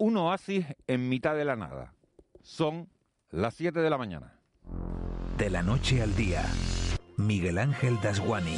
un oasis en mitad de la nada. Son las 7 de la mañana. De la noche al día, Miguel Ángel Dasguani.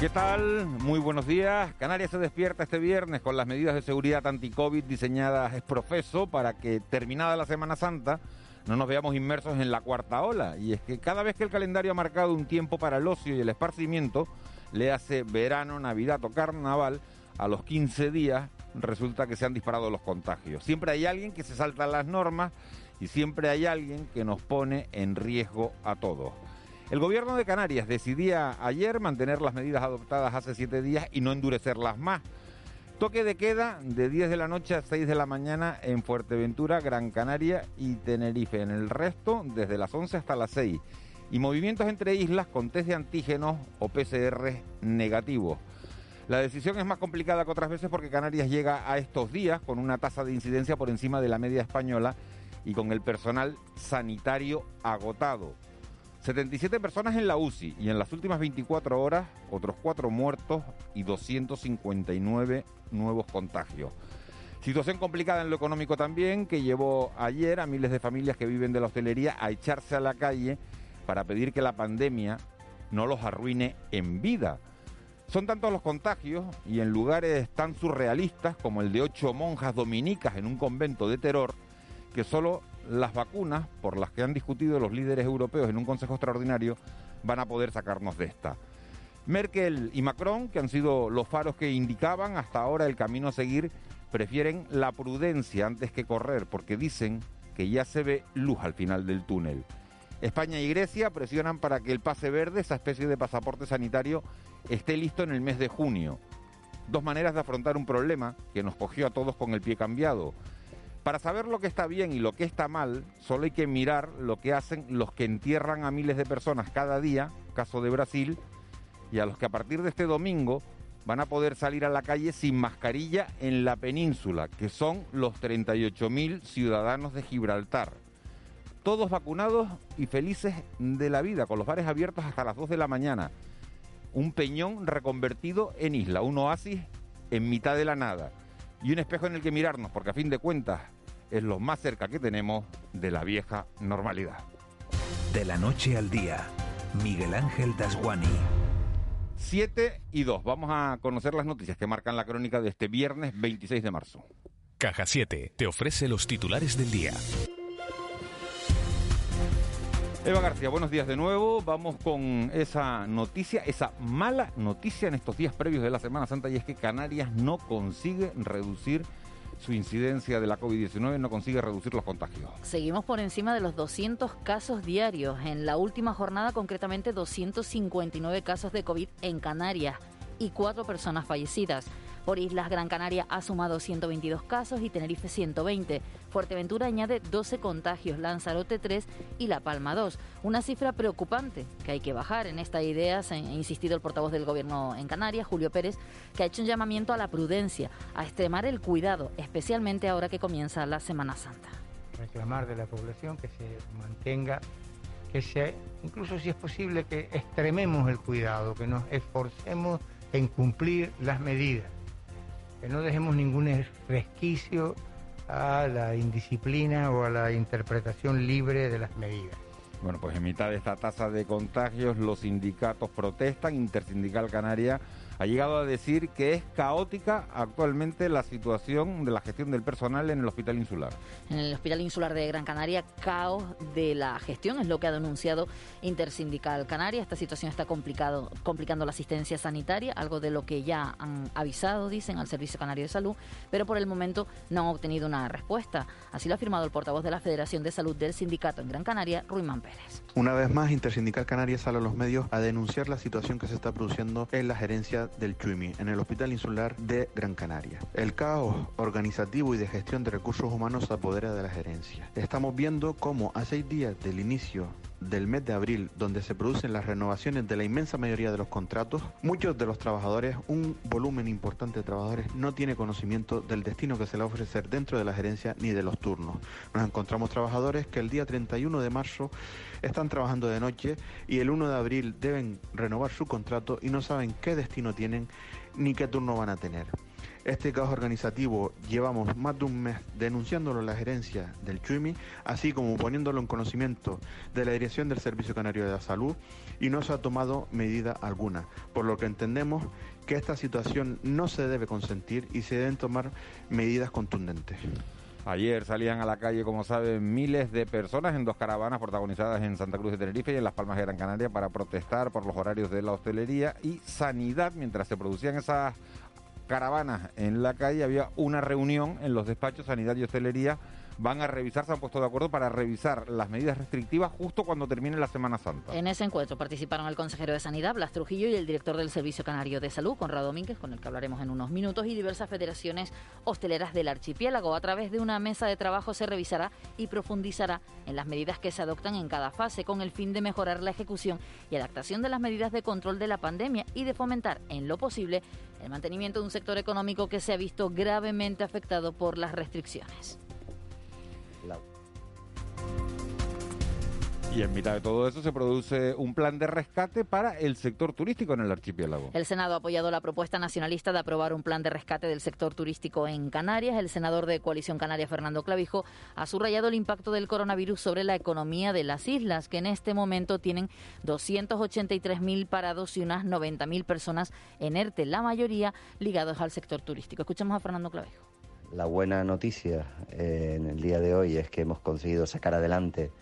¿Qué tal? Muy buenos días. Canarias se despierta este viernes con las medidas de seguridad anti-COVID diseñadas es profeso para que terminada la Semana Santa no nos veamos inmersos en la cuarta ola. Y es que cada vez que el calendario ha marcado un tiempo para el ocio y el esparcimiento, le hace verano, Navidad o Carnaval, a los 15 días resulta que se han disparado los contagios. Siempre hay alguien que se salta las normas y siempre hay alguien que nos pone en riesgo a todos. El gobierno de Canarias decidía ayer mantener las medidas adoptadas hace siete días y no endurecerlas más. Toque de queda de 10 de la noche a 6 de la mañana en Fuerteventura, Gran Canaria y Tenerife. En el resto, desde las 11 hasta las 6. Y movimientos entre islas con test de antígenos o PCR negativos. La decisión es más complicada que otras veces porque Canarias llega a estos días con una tasa de incidencia por encima de la media española y con el personal sanitario agotado. 77 personas en la UCI y en las últimas 24 horas otros 4 muertos y 259 nuevos contagios. Situación complicada en lo económico también que llevó ayer a miles de familias que viven de la hostelería a echarse a la calle para pedir que la pandemia no los arruine en vida. Son tantos los contagios y en lugares tan surrealistas como el de ocho monjas dominicas en un convento de terror que solo las vacunas, por las que han discutido los líderes europeos en un Consejo Extraordinario, van a poder sacarnos de esta. Merkel y Macron, que han sido los faros que indicaban hasta ahora el camino a seguir, prefieren la prudencia antes que correr, porque dicen que ya se ve luz al final del túnel. España y Grecia presionan para que el pase verde, esa especie de pasaporte sanitario, esté listo en el mes de junio. Dos maneras de afrontar un problema que nos cogió a todos con el pie cambiado. Para saber lo que está bien y lo que está mal, solo hay que mirar lo que hacen los que entierran a miles de personas cada día, caso de Brasil, y a los que a partir de este domingo van a poder salir a la calle sin mascarilla en la península, que son los 38.000 ciudadanos de Gibraltar. Todos vacunados y felices de la vida, con los bares abiertos hasta las 2 de la mañana. Un peñón reconvertido en isla, un oasis en mitad de la nada y un espejo en el que mirarnos, porque a fin de cuentas es lo más cerca que tenemos de la vieja normalidad. De la noche al día, Miguel Ángel Dasguani. 7 y 2. Vamos a conocer las noticias que marcan la crónica de este viernes 26 de marzo. Caja 7 te ofrece los titulares del día. Eva García, buenos días de nuevo. Vamos con esa noticia, esa mala noticia en estos días previos de la Semana Santa y es que Canarias no consigue reducir su incidencia de la COVID-19 no consigue reducir los contagios. Seguimos por encima de los 200 casos diarios. En la última jornada, concretamente, 259 casos de COVID en Canarias y cuatro personas fallecidas. Por Islas Gran Canaria ha sumado 122 casos y Tenerife 120. Fuerteventura añade 12 contagios, Lanzarote 3 y La Palma 2. Una cifra preocupante que hay que bajar. En esta idea se ha insistido el portavoz del Gobierno en Canarias, Julio Pérez, que ha hecho un llamamiento a la prudencia, a extremar el cuidado, especialmente ahora que comienza la Semana Santa. Reclamar de la población que se mantenga que sea, incluso si es posible, que extrememos el cuidado, que nos esforcemos en cumplir las medidas no dejemos ningún resquicio a la indisciplina o a la interpretación libre de las medidas. Bueno, pues en mitad de esta tasa de contagios los sindicatos protestan, Intersindical Canaria ha llegado a decir que es caótica actualmente la situación de la gestión del personal en el Hospital Insular. En el Hospital Insular de Gran Canaria, caos de la gestión, es lo que ha denunciado Intersindical Canaria. Esta situación está complicado, complicando la asistencia sanitaria, algo de lo que ya han avisado, dicen, al Servicio Canario de Salud, pero por el momento no han obtenido una respuesta. Así lo ha afirmado el portavoz de la Federación de Salud del sindicato en Gran Canaria, Ruimán Pérez. Una vez más, Intersindical Canaria sale a los medios a denunciar la situación que se está produciendo en la gerencia del Chuimi, en el Hospital Insular de Gran Canaria. El caos organizativo y de gestión de recursos humanos se apodera de la gerencia. Estamos viendo cómo a seis días del inicio del mes de abril, donde se producen las renovaciones de la inmensa mayoría de los contratos, muchos de los trabajadores, un volumen importante de trabajadores, no tiene conocimiento del destino que se le va a ofrecer dentro de la gerencia ni de los turnos. Nos encontramos trabajadores que el día 31 de marzo están trabajando de noche y el 1 de abril deben renovar su contrato y no saben qué destino tienen ni qué turno van a tener. Este caos organizativo llevamos más de un mes denunciándolo a la gerencia del CHUIMI, así como poniéndolo en conocimiento de la Dirección del Servicio Canario de la Salud y no se ha tomado medida alguna, por lo que entendemos que esta situación no se debe consentir y se deben tomar medidas contundentes. Ayer salían a la calle, como saben, miles de personas en dos caravanas protagonizadas en Santa Cruz de Tenerife y en Las Palmas de Gran Canaria para protestar por los horarios de la hostelería y sanidad. Mientras se producían esas caravanas en la calle, había una reunión en los despachos Sanidad y Hostelería van a revisar, se han puesto de acuerdo para revisar las medidas restrictivas justo cuando termine la Semana Santa. En ese encuentro participaron el consejero de Sanidad, Blas Trujillo, y el director del Servicio Canario de Salud, Conrado Domínguez, con el que hablaremos en unos minutos, y diversas federaciones hosteleras del archipiélago. A través de una mesa de trabajo se revisará y profundizará en las medidas que se adoptan en cada fase con el fin de mejorar la ejecución y adaptación de las medidas de control de la pandemia y de fomentar, en lo posible, el mantenimiento de un sector económico que se ha visto gravemente afectado por las restricciones. Y en mitad de todo eso se produce un plan de rescate para el sector turístico en el archipiélago. El Senado ha apoyado la propuesta nacionalista de aprobar un plan de rescate del sector turístico en Canarias. El senador de Coalición Canaria, Fernando Clavijo, ha subrayado el impacto del coronavirus sobre la economía de las islas, que en este momento tienen 283.000 parados y unas 90.000 personas en ERTE, la mayoría ligados al sector turístico. Escuchamos a Fernando Clavijo. La buena noticia eh, en el día de hoy es que hemos conseguido sacar adelante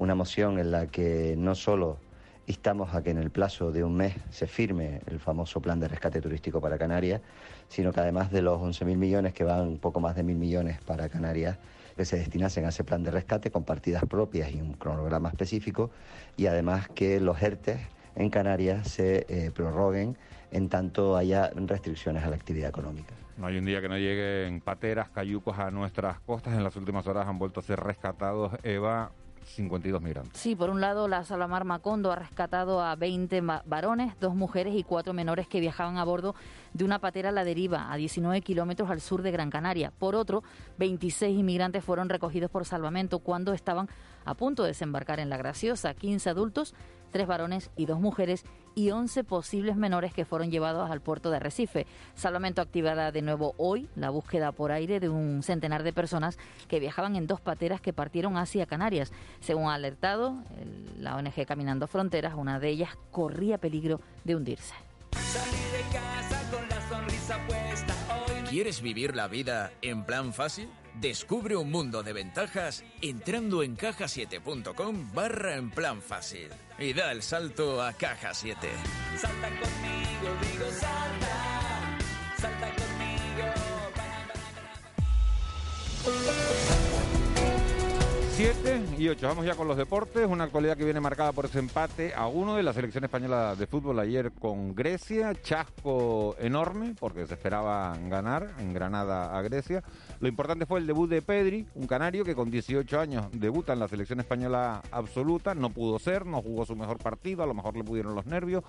una moción en la que no solo instamos a que en el plazo de un mes se firme el famoso plan de rescate turístico para Canarias, sino que además de los 11.000 millones, que van poco más de mil millones para Canarias, que se destinasen a ese plan de rescate con partidas propias y un cronograma específico, y además que los ERTES en Canarias se eh, prorroguen en tanto haya restricciones a la actividad económica. No hay un día que no lleguen pateras, cayucos a nuestras costas. En las últimas horas han vuelto a ser rescatados, Eva, 52 migrantes. Sí, por un lado, la Salamar Macondo ha rescatado a 20 varones, dos mujeres y cuatro menores que viajaban a bordo de una patera a la deriva a 19 kilómetros al sur de Gran Canaria. Por otro, 26 inmigrantes fueron recogidos por salvamento cuando estaban a punto de desembarcar en La Graciosa. 15 adultos tres varones y dos mujeres y 11 posibles menores que fueron llevados al puerto de Arrecife. Salvamento activará de nuevo hoy la búsqueda por aire de un centenar de personas que viajaban en dos pateras que partieron hacia Canarias. Según ha alertado la ONG Caminando Fronteras, una de ellas corría peligro de hundirse. ¿Quieres vivir la vida en plan fácil? Descubre un mundo de ventajas entrando en cajasiete.com barra en plan fácil y da el salto a Caja 7. Salta conmigo, digo salta, salta conmigo. 7 y 8. Vamos ya con los deportes. Una actualidad que viene marcada por ese empate a uno de la selección española de fútbol ayer con Grecia. Chasco enorme porque se esperaba ganar en Granada a Grecia. Lo importante fue el debut de Pedri, un canario que con 18 años debuta en la selección española absoluta. No pudo ser, no jugó su mejor partido. A lo mejor le pudieron los nervios.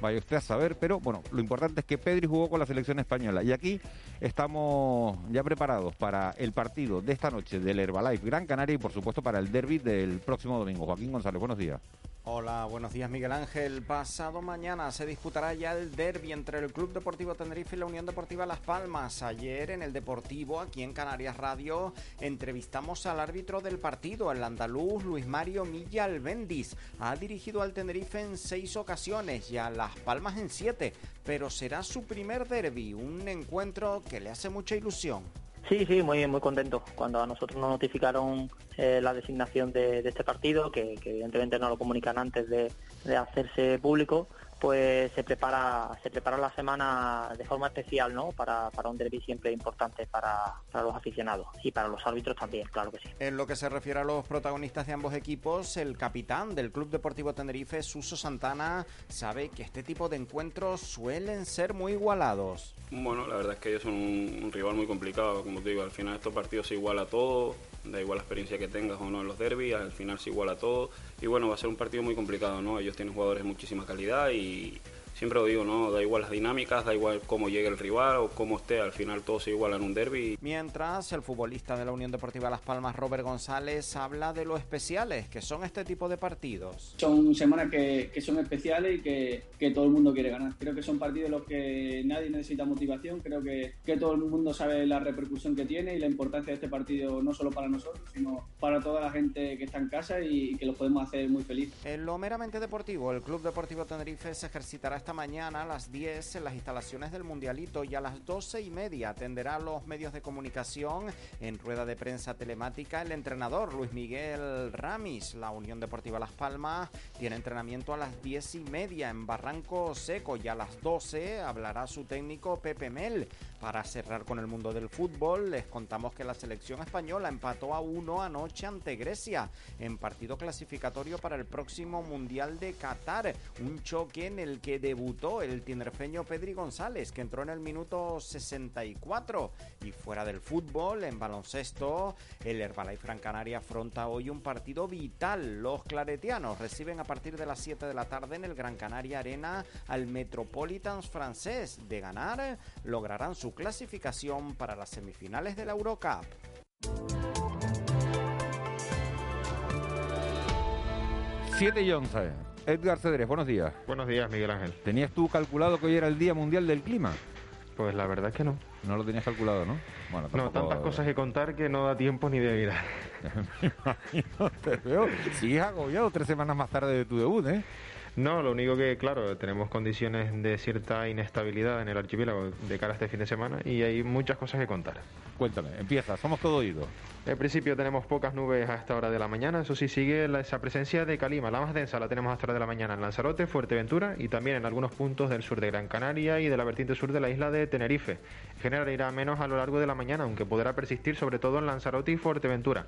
Vaya usted a saber. Pero bueno, lo importante es que Pedri jugó con la selección española. Y aquí estamos ya preparados para el partido de esta noche del Herbalife Gran Canaria y por supuesto para el derby del próximo domingo. Joaquín González, buenos días. Hola, buenos días Miguel Ángel. Pasado mañana se disputará ya el derby entre el Club Deportivo Tenerife y la Unión Deportiva Las Palmas. Ayer en el Deportivo, aquí en Canarias Radio, entrevistamos al árbitro del partido, el andaluz Luis Mario Milla Albendis. Ha dirigido al Tenerife en seis ocasiones y a Las Palmas en siete, pero será su primer derby, un encuentro que le hace mucha ilusión. Sí, sí, muy muy contento. Cuando a nosotros nos notificaron eh, la designación de, este partido, que, evidentemente no lo comunican antes de hacerse público, pues se prepara se prepara la semana de forma especial no para, para un derby siempre importante para, para, los aficionados y para los árbitros también claro que sí. En lo que se refiere a los protagonistas de ambos equipos el capitán del Club Deportivo Tenerife Suso Santana sabe que este tipo de encuentros suelen ser muy igualados. Bueno la verdad es que ellos son un, rival muy complicado como te digo al final estos partidos se iguala todo Da igual la experiencia que tengas o no en los derbis, al final se iguala todo. Y bueno, va a ser un partido muy complicado, ¿no? Ellos tienen jugadores de muchísima calidad y siempre lo digo, ¿no? Da igual las dinámicas, da igual cómo llegue el rival o cómo esté, al final todo se iguala en un derby. Mientras, el futbolista de la Unión Deportiva Las Palmas, Robert González, habla de lo especiales que son este tipo de partidos. Son semanas que, que son especiales y que, que, todo el mundo quiere ganar. Creo que son partidos en los que nadie necesita motivación, creo que, que todo el mundo sabe la repercusión que tiene y la importancia de este partido no solo para nosotros, sino para toda la gente que está en casa y, y que lo podemos hacer muy feliz. En lo meramente deportivo, el Club Deportivo Tenerife se ejercitará esta mañana a las 10 en las instalaciones del Mundialito y a las 12 y media atenderá a los medios de comunicación en rueda de prensa telemática el entrenador Luis Miguel Ramis. La Unión Deportiva Las Palmas tiene entrenamiento a las 10 y media en Barranco Seco y a las 12 hablará su técnico Pepe Mel. Para cerrar con el mundo del fútbol, les contamos que la selección española empató a uno anoche ante Grecia en partido clasificatorio para el próximo Mundial de Qatar. Un choque en el que debutó el tinerfeño Pedri González, que entró en el minuto 64. Y fuera del fútbol, en baloncesto, el Herbalife Gran Canaria afronta hoy un partido vital. Los claretianos reciben a partir de las 7 de la tarde en el Gran Canaria Arena al Metropolitans francés. De ganar, lograrán su clasificación para las semifinales de la Eurocup. Siete y 11. Edgar Cedrés, buenos días. Buenos días, Miguel Ángel. ¿Tenías tú calculado que hoy era el Día Mundial del Clima? Pues la verdad es que no. No lo tenías calculado, ¿no? Bueno, No, tantas cosas que contar que no da tiempo ni de mirar. Me imagino, te veo. Sigues agobiado tres semanas más tarde de tu debut, ¿eh? No, lo único que, claro, tenemos condiciones de cierta inestabilidad en el archipiélago de cara a este fin de semana y hay muchas cosas que contar. Cuéntame, empieza, somos todo oídos. En principio tenemos pocas nubes a esta hora de la mañana, eso sí sigue la, esa presencia de calima, la más densa la tenemos a esta hora de la mañana en Lanzarote, Fuerteventura y también en algunos puntos del sur de Gran Canaria y de la vertiente sur de la isla de Tenerife. En general irá menos a lo largo de la mañana, aunque podrá persistir sobre todo en Lanzarote y Fuerteventura.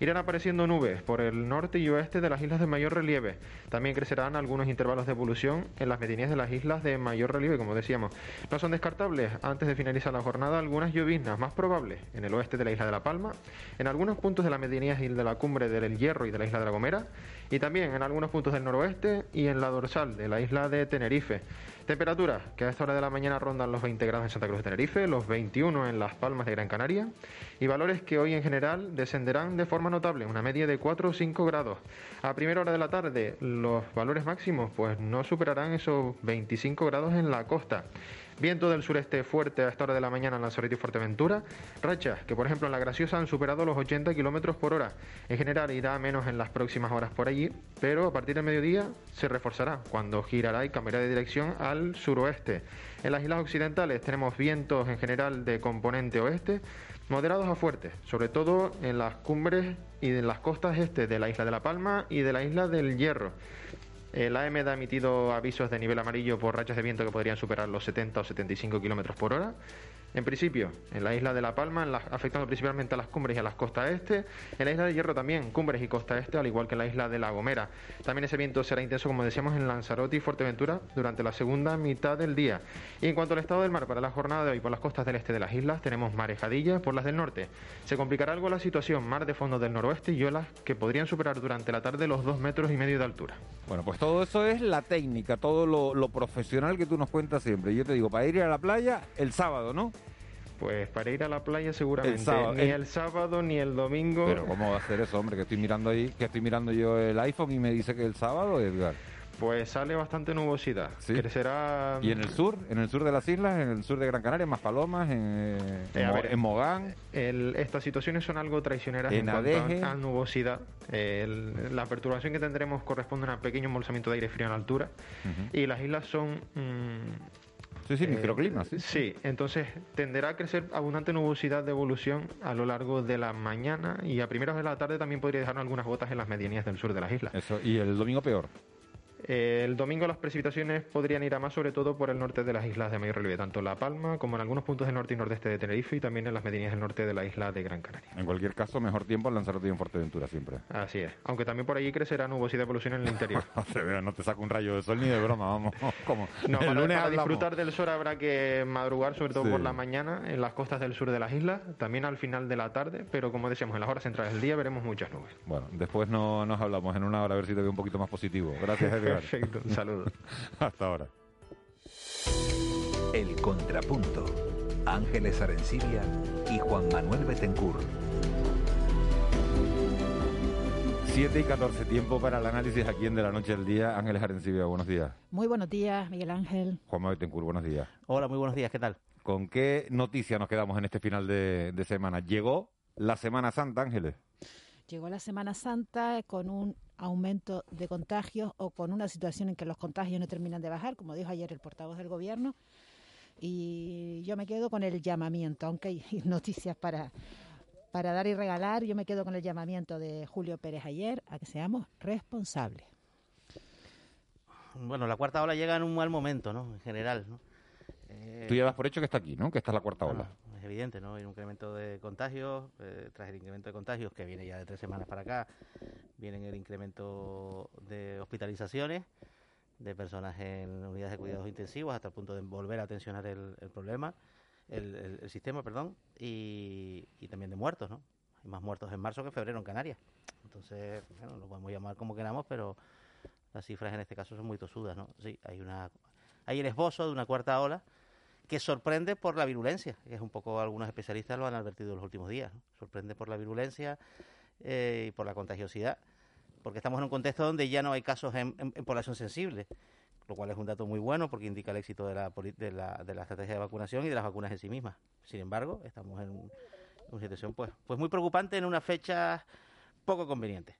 Irán apareciendo nubes por el norte y oeste de las islas de mayor relieve. También crecerán algunos intervalos de evolución en las medianías de las islas de mayor relieve, como decíamos. No son descartables, antes de finalizar la jornada, algunas lloviznas más probables en el oeste de la isla de La Palma, en algunos puntos de las medianías y de la cumbre del Hierro y de la isla de La Gomera, y también en algunos puntos del noroeste y en la dorsal de la isla de Tenerife. Temperaturas que a esta hora de la mañana rondan los 20 grados en Santa Cruz de Tenerife, los 21 en Las Palmas de Gran Canaria y valores que hoy en general descenderán de forma notable, una media de 4 o 5 grados. A primera hora de la tarde los valores máximos pues no superarán esos 25 grados en la costa. Viento del sureste fuerte a esta hora de la mañana en Lanzarote y Fuerteventura. Rachas que, por ejemplo, en la Graciosa han superado los 80 kilómetros por hora. En general irá menos en las próximas horas por allí, pero a partir del mediodía se reforzará cuando girará y cambiará de dirección al suroeste. En las islas occidentales tenemos vientos en general de componente oeste, moderados a fuertes, sobre todo en las cumbres y en las costas este de la isla de La Palma y de la isla del Hierro. El AEMED ha emitido avisos de nivel amarillo por rachas de viento que podrían superar los 70 o 75 kilómetros por hora. En principio, en la isla de La Palma, afectando principalmente a las cumbres y a las costas este. En la isla de Hierro también, cumbres y costa este, al igual que en la isla de La Gomera. También ese viento será intenso, como decíamos, en Lanzarote y Fuerteventura durante la segunda mitad del día. Y en cuanto al estado del mar, para la jornada de hoy por las costas del este de las islas, tenemos marejadillas por las del norte. Se complicará algo la situación, mar de fondo del noroeste y olas que podrían superar durante la tarde los dos metros y medio de altura. Bueno, pues todo eso es la técnica, todo lo, lo profesional que tú nos cuentas siempre. Yo te digo, para ir a la playa el sábado, ¿no? Pues para ir a la playa seguramente El sábado, ni el- el sábado ni el domingo. Pero ¿cómo va a ser eso, hombre? Que estoy mirando ahí, que estoy mirando yo el iPhone y me dice que el sábado, Edgar. Pues sale bastante nubosidad. Crecerá. ¿Y en el sur? ¿En el sur de las islas? ¿En el sur de Gran Canaria? ¿Más palomas? ¿En, en Eh, a Mo- ver, en Mogán? el- estas situaciones son algo traicioneras En en, cuanto a, a nubosidad. El- la perturbación que tendremos corresponde a un pequeño embolsamiento de aire frío en altura. Y las islas son. mm, Sí, sí, eh, microclimas, sí. Sí, entonces tenderá a crecer abundante nubosidad de evolución a lo largo de la mañana y a primeras de la tarde también podría dejar algunas gotas en las medianías del sur de las islas. Eso, y el domingo peor. Eh, el domingo las precipitaciones podrían ir a más, sobre todo por el norte de las islas de mayor relieve, tanto La Palma como en algunos puntos del norte y nordeste de Tenerife y también en las medianías del norte de la isla de Gran Canaria. En cualquier caso, mejor tiempo en Lanzarote y en Fuerteventura siempre. Así es. Aunque también por allí crecerá nubosidad de polución en el interior. no te saco un rayo de sol ni de broma, vamos. ¿Cómo? No, el para, lunes para disfrutar del sol habrá que madrugar, sobre todo por la mañana, en las costas del sur de las islas, también al final de la tarde, pero como decíamos, en las horas centrales del día veremos muchas nubes. Bueno, después no, nos hablamos en una hora a ver si te veo un poquito más positivo. Gracias, Edgar. Perfecto, un saludo. Hasta ahora. El Contrapunto. Ángeles Arencibia y Juan Manuel Betencur. 7 y 14, tiempo para el análisis aquí en De la Noche del Día. Ángeles Arencibia, buenos días. Muy buenos días, Miguel Ángel. Juan Manuel Betencur, buenos días. Hola, muy buenos días, ¿qué tal? ¿Con qué noticia nos quedamos en este final de, de semana? ¿Llegó la Semana Santa, Ángeles? Llegó la Semana Santa con un aumento de contagios o con una situación en que los contagios no terminan de bajar, como dijo ayer el portavoz del Gobierno. Y yo me quedo con el llamamiento, aunque hay noticias para, para dar y regalar, yo me quedo con el llamamiento de Julio Pérez ayer a que seamos responsables. Bueno, la cuarta ola llega en un mal momento, ¿no? En general, ¿no? Tú llevas por hecho que está aquí, ¿no? Que está la cuarta ola. Es evidente, ¿no? Hay un incremento de contagios, eh, tras el incremento de contagios que viene ya de tres semanas para acá, viene el incremento de hospitalizaciones de personas en unidades de cuidados intensivos hasta el punto de volver a tensionar el, problema, el, sistema, perdón, y, también de muertos, ¿no? Hay más muertos en marzo que en febrero en Canarias. Entonces, bueno, lo podemos llamar como queramos, pero las cifras en este caso son muy tosudas, ¿no? Sí, hay una hay el esbozo de una cuarta ola que sorprende por la virulencia, que es un poco algunos especialistas lo han advertido en los últimos días. Sorprende por la virulencia eh, y por la contagiosidad, porque estamos en un contexto donde ya no hay casos en, población sensible, lo cual es un dato muy bueno porque indica el éxito de la, de la, de la estrategia de vacunación y de las vacunas en sí mismas. Sin embargo, estamos en una situación pues, pues muy preocupante en una fecha poco conveniente.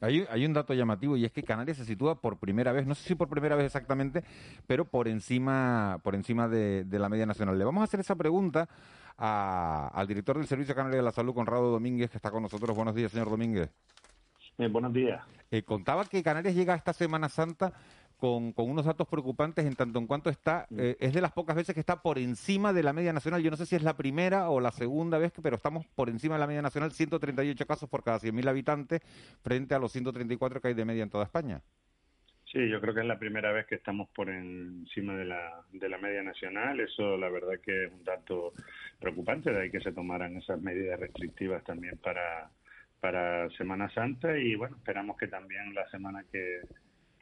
Hay, hay, un dato llamativo y es que Canarias se sitúa por primera vez, no sé si por primera vez exactamente, pero por encima, por encima de, la media nacional. Le vamos a hacer esa pregunta al director del Servicio Canario de la Salud, Conrado Domínguez, que está con nosotros. Buenos días, señor Domínguez. Eh, buenos días. Eh, contaba que Canarias llega esta Semana Santa con, unos datos preocupantes en tanto en cuanto está, mm. eh, es de las pocas veces que está por encima de la media nacional. Yo no sé si es la primera o la segunda vez, pero estamos por encima de la media nacional, 138 casos por cada 100.000 habitantes frente a los 134 que hay de media en toda España. Sí, yo creo que es la primera vez que estamos por encima de la, de la media nacional. Eso, la verdad, que es un dato preocupante, de ahí que se tomaran esas medidas restrictivas también para, para Semana Santa. Y bueno, esperamos que también la semana que,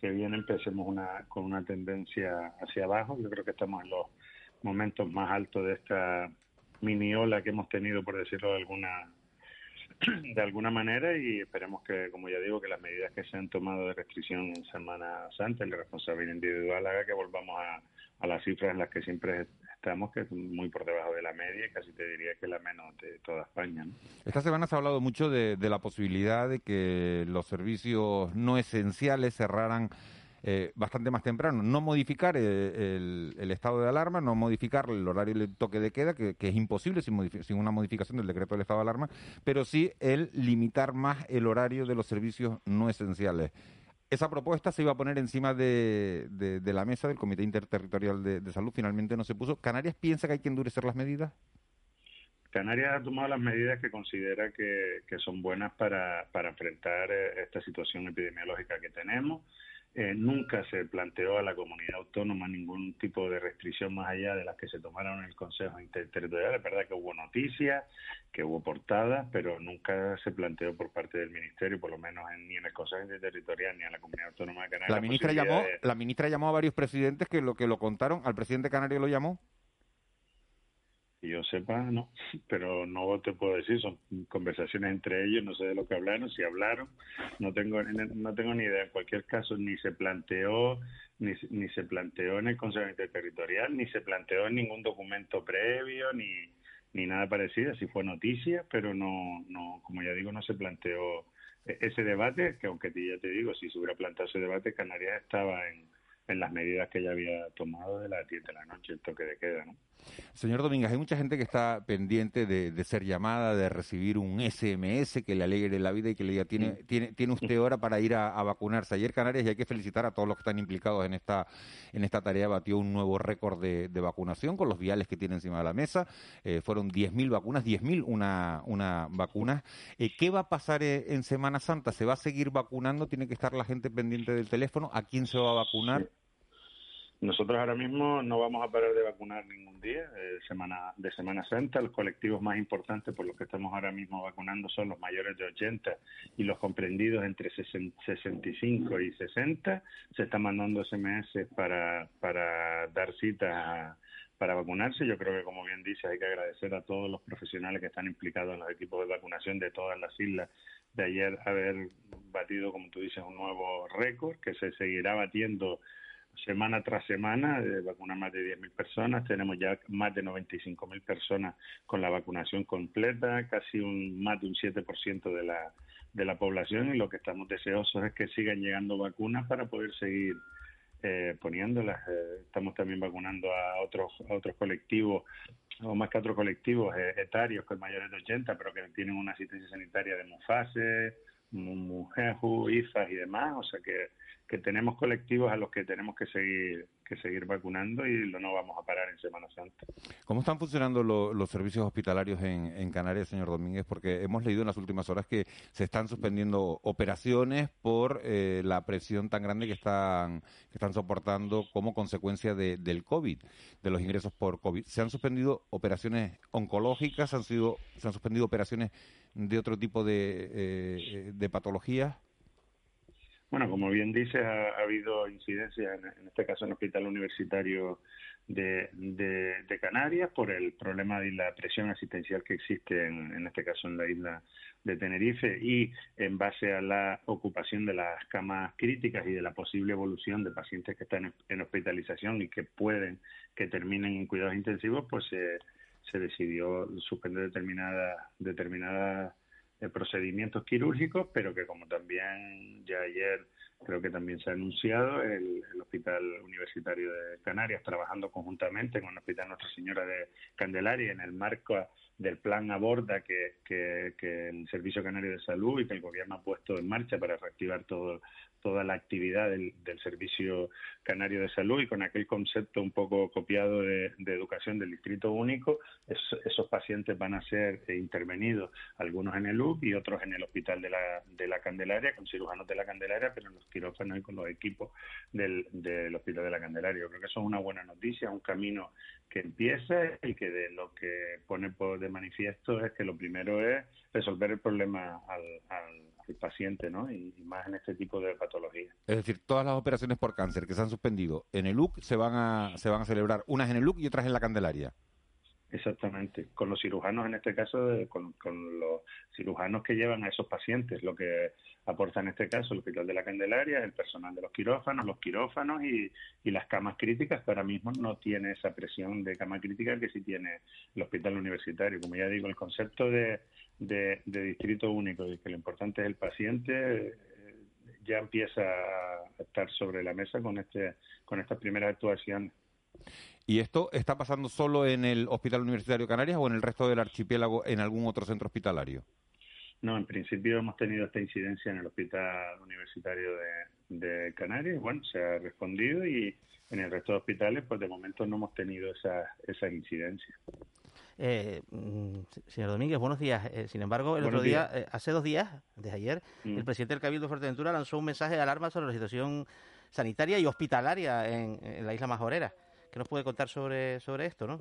que viene empecemos una, con una tendencia hacia abajo. Yo creo que estamos en los momentos más altos de esta mini ola que hemos tenido, por decirlo de alguna de alguna manera y esperemos que, como ya digo, que las medidas que se han tomado de restricción en Semana Santa la responsabilidad individual haga que volvamos a las cifras en las que siempre estamos, que es muy por debajo de la media, casi te diría que la menos de toda España. Esta semana se ha hablado mucho de, la posibilidad de que los servicios no esenciales cerraran eh, bastante más temprano. No modificar eh, el, estado de alarma, no modificar el horario del toque de queda, que, es imposible sin, sin, una modificación del decreto del estado de alarma, pero sí el limitar más el horario de los servicios no esenciales esa propuesta se iba a poner encima de, de, la mesa del Comité Interterritorial de, Salud, finalmente no se puso. ¿Canarias piensa que hay que endurecer las medidas? Canarias ha tomado las medidas que considera que, que son buenas para, para enfrentar eh, esta situación epidemiológica que tenemos. Eh, nunca se planteó a la comunidad autónoma ningún tipo de restricción más allá de las que se tomaron en el Consejo Interterritorial. Es verdad que hubo noticias, que hubo portadas, pero nunca se planteó por parte del Ministerio, por lo menos ni en el Consejo Interterritorial ni en la Comunidad Autónoma de Canarias. La ministra, llamó, la ministra llamó a varios presidentes que lo que lo contaron, al presidente canario lo llamó yo sepa, no, pero no te puedo decir, son conversaciones entre ellos, no sé de lo que hablaron, si hablaron, no tengo no tengo ni idea. En cualquier caso, ni se planteó ni, ni se planteó en el Consejo Interterritorial, ni se planteó en ningún documento previo, ni ni nada parecido, así fue noticia, pero no no como ya digo, no se planteó e-, ese debate, que aunque ya te digo, si se hubiera planteado ese debate, Canarias estaba en en las medidas que ya había tomado de las 10 de la noche, el toque de queda. ¿no? Señor Domínguez, hay mucha gente que está pendiente de, ser llamada, de recibir un SMS que le alegre la vida y que le diga, tiene, tiene, tiene usted hora para ir a, vacunarse. Ayer Canarias, y hay que felicitar a todos los que están implicados en esta, en esta tarea, batió un nuevo récord de, vacunación con los viales que tiene encima de la mesa. Eh, fueron 10.000 vacunas, 10.000 una, una vacuna. Eh, ¿Qué va a pasar eh, en Semana Santa? ¿Se va a seguir vacunando? ¿Tiene que estar la gente pendiente del teléfono? ¿A quién se va a vacunar? Nosotros ahora mismo no vamos a parar de vacunar ningún día eh, semana, de Semana Santa. Los colectivos más importantes por los que estamos ahora mismo vacunando son los mayores de 80 y los comprendidos entre 65 y 60. Se están mandando SMS para, para dar citas para vacunarse. Yo creo que, como bien dice, hay que agradecer a todos los profesionales que están implicados en los equipos de vacunación de todas las islas de ayer haber batido, como tú dices, un nuevo récord que se seguirá batiendo semana tras semana, vacunar más de 10.000 personas. Tenemos ya más de 95.000 personas con la vacunación completa, casi un más de un 7% de la, de la población y lo que estamos deseosos es que sigan llegando vacunas para poder seguir eh, poniéndolas. Eh, estamos también vacunando a otros, a otros colectivos, o más que a otros colectivos eh, etarios con mayores de 80, pero que tienen una asistencia sanitaria de MUFASE, MUJEJU, IFAS y demás. O sea que que tenemos colectivos a los que tenemos que seguir que seguir vacunando y lo no vamos a parar en Semana Santa. ¿Cómo están funcionando los servicios hospitalarios en, Canarias, señor Domínguez? Porque hemos leído en las últimas horas que se están suspendiendo operaciones por eh, la presión tan grande que están que están soportando como consecuencia del COVID, de los ingresos por COVID. ¿Se han suspendido operaciones oncológicas? ¿Han sido se han suspendido operaciones de otro tipo de, eh, de patologías? Bueno, como bien dices, ha, habido incidencias, en, este caso en el Hospital Universitario de, de, Canarias, por el problema de la presión asistencial que existe, en, este caso en la isla de Tenerife, y en base a la ocupación de las camas críticas y de la posible evolución de pacientes que están en, hospitalización y que pueden que terminen en cuidados intensivos, pues se decidió suspender determinadas determinadas procedimientos quirúrgicos, pero que como también ya ayer creo que también se ha anunciado, el, Hospital Universitario de Canarias trabajando conjuntamente con el Hospital Nuestra Señora de Candelaria en el marco del plan Aborda que, que, que, el Servicio Canario de Salud y que el Gobierno ha puesto en marcha para reactivar todo, toda la actividad del, Servicio Canario de Salud y con aquel concepto un poco copiado de, educación del Distrito Único, esos pacientes van a ser eh, intervenidos, algunos en el UP y otros en el Hospital de la, de la Candelaria, con cirujanos de la Candelaria, pero en los quirófanos y con los equipos del, del Hospital de la Candelaria. Yo creo que eso es una buena noticia, un camino que empieza y que de lo que pone por de manifiesto es que lo primero es resolver el problema al, al, paciente, ¿no? Y, más en este tipo de patologías. Es decir, todas las operaciones por cáncer que se han suspendido en el UC se van a se van a celebrar unas en el UC y otras en la Candelaria. Exactamente, con los cirujanos en este caso, con, con, los cirujanos que llevan a esos pacientes, lo que aporta en este caso el Hospital de la Candelaria, el personal de los quirófanos, los quirófanos y, las camas críticas, que ahora mismo no tiene esa presión de cama crítica que sí tiene el Hospital Universitario. Como ya digo, el concepto de, de, distrito único y que lo importante es el paciente eh, ya empieza a estar sobre la mesa con este con estas primeras actuaciones. ¿Y esto está pasando solo en el Hospital Universitario de Canarias o en el resto del archipiélago en algún otro centro hospitalario? No, en principio hemos tenido esta incidencia en el Hospital Universitario de, Canarias. Bueno, se ha respondido y en el resto de hospitales, pues de momento no hemos tenido esas esa incidencias. Eh, mm, señor Domínguez, buenos días. Eh, sin embargo, el otro día, eh, hace dos días, desde ayer, el mm. presidente del Cabildo de Fuerteventura lanzó un mensaje de alarma sobre la situación sanitaria y hospitalaria en, la isla Majorera. ¿Qué nos puede contar sobre, sobre esto, no?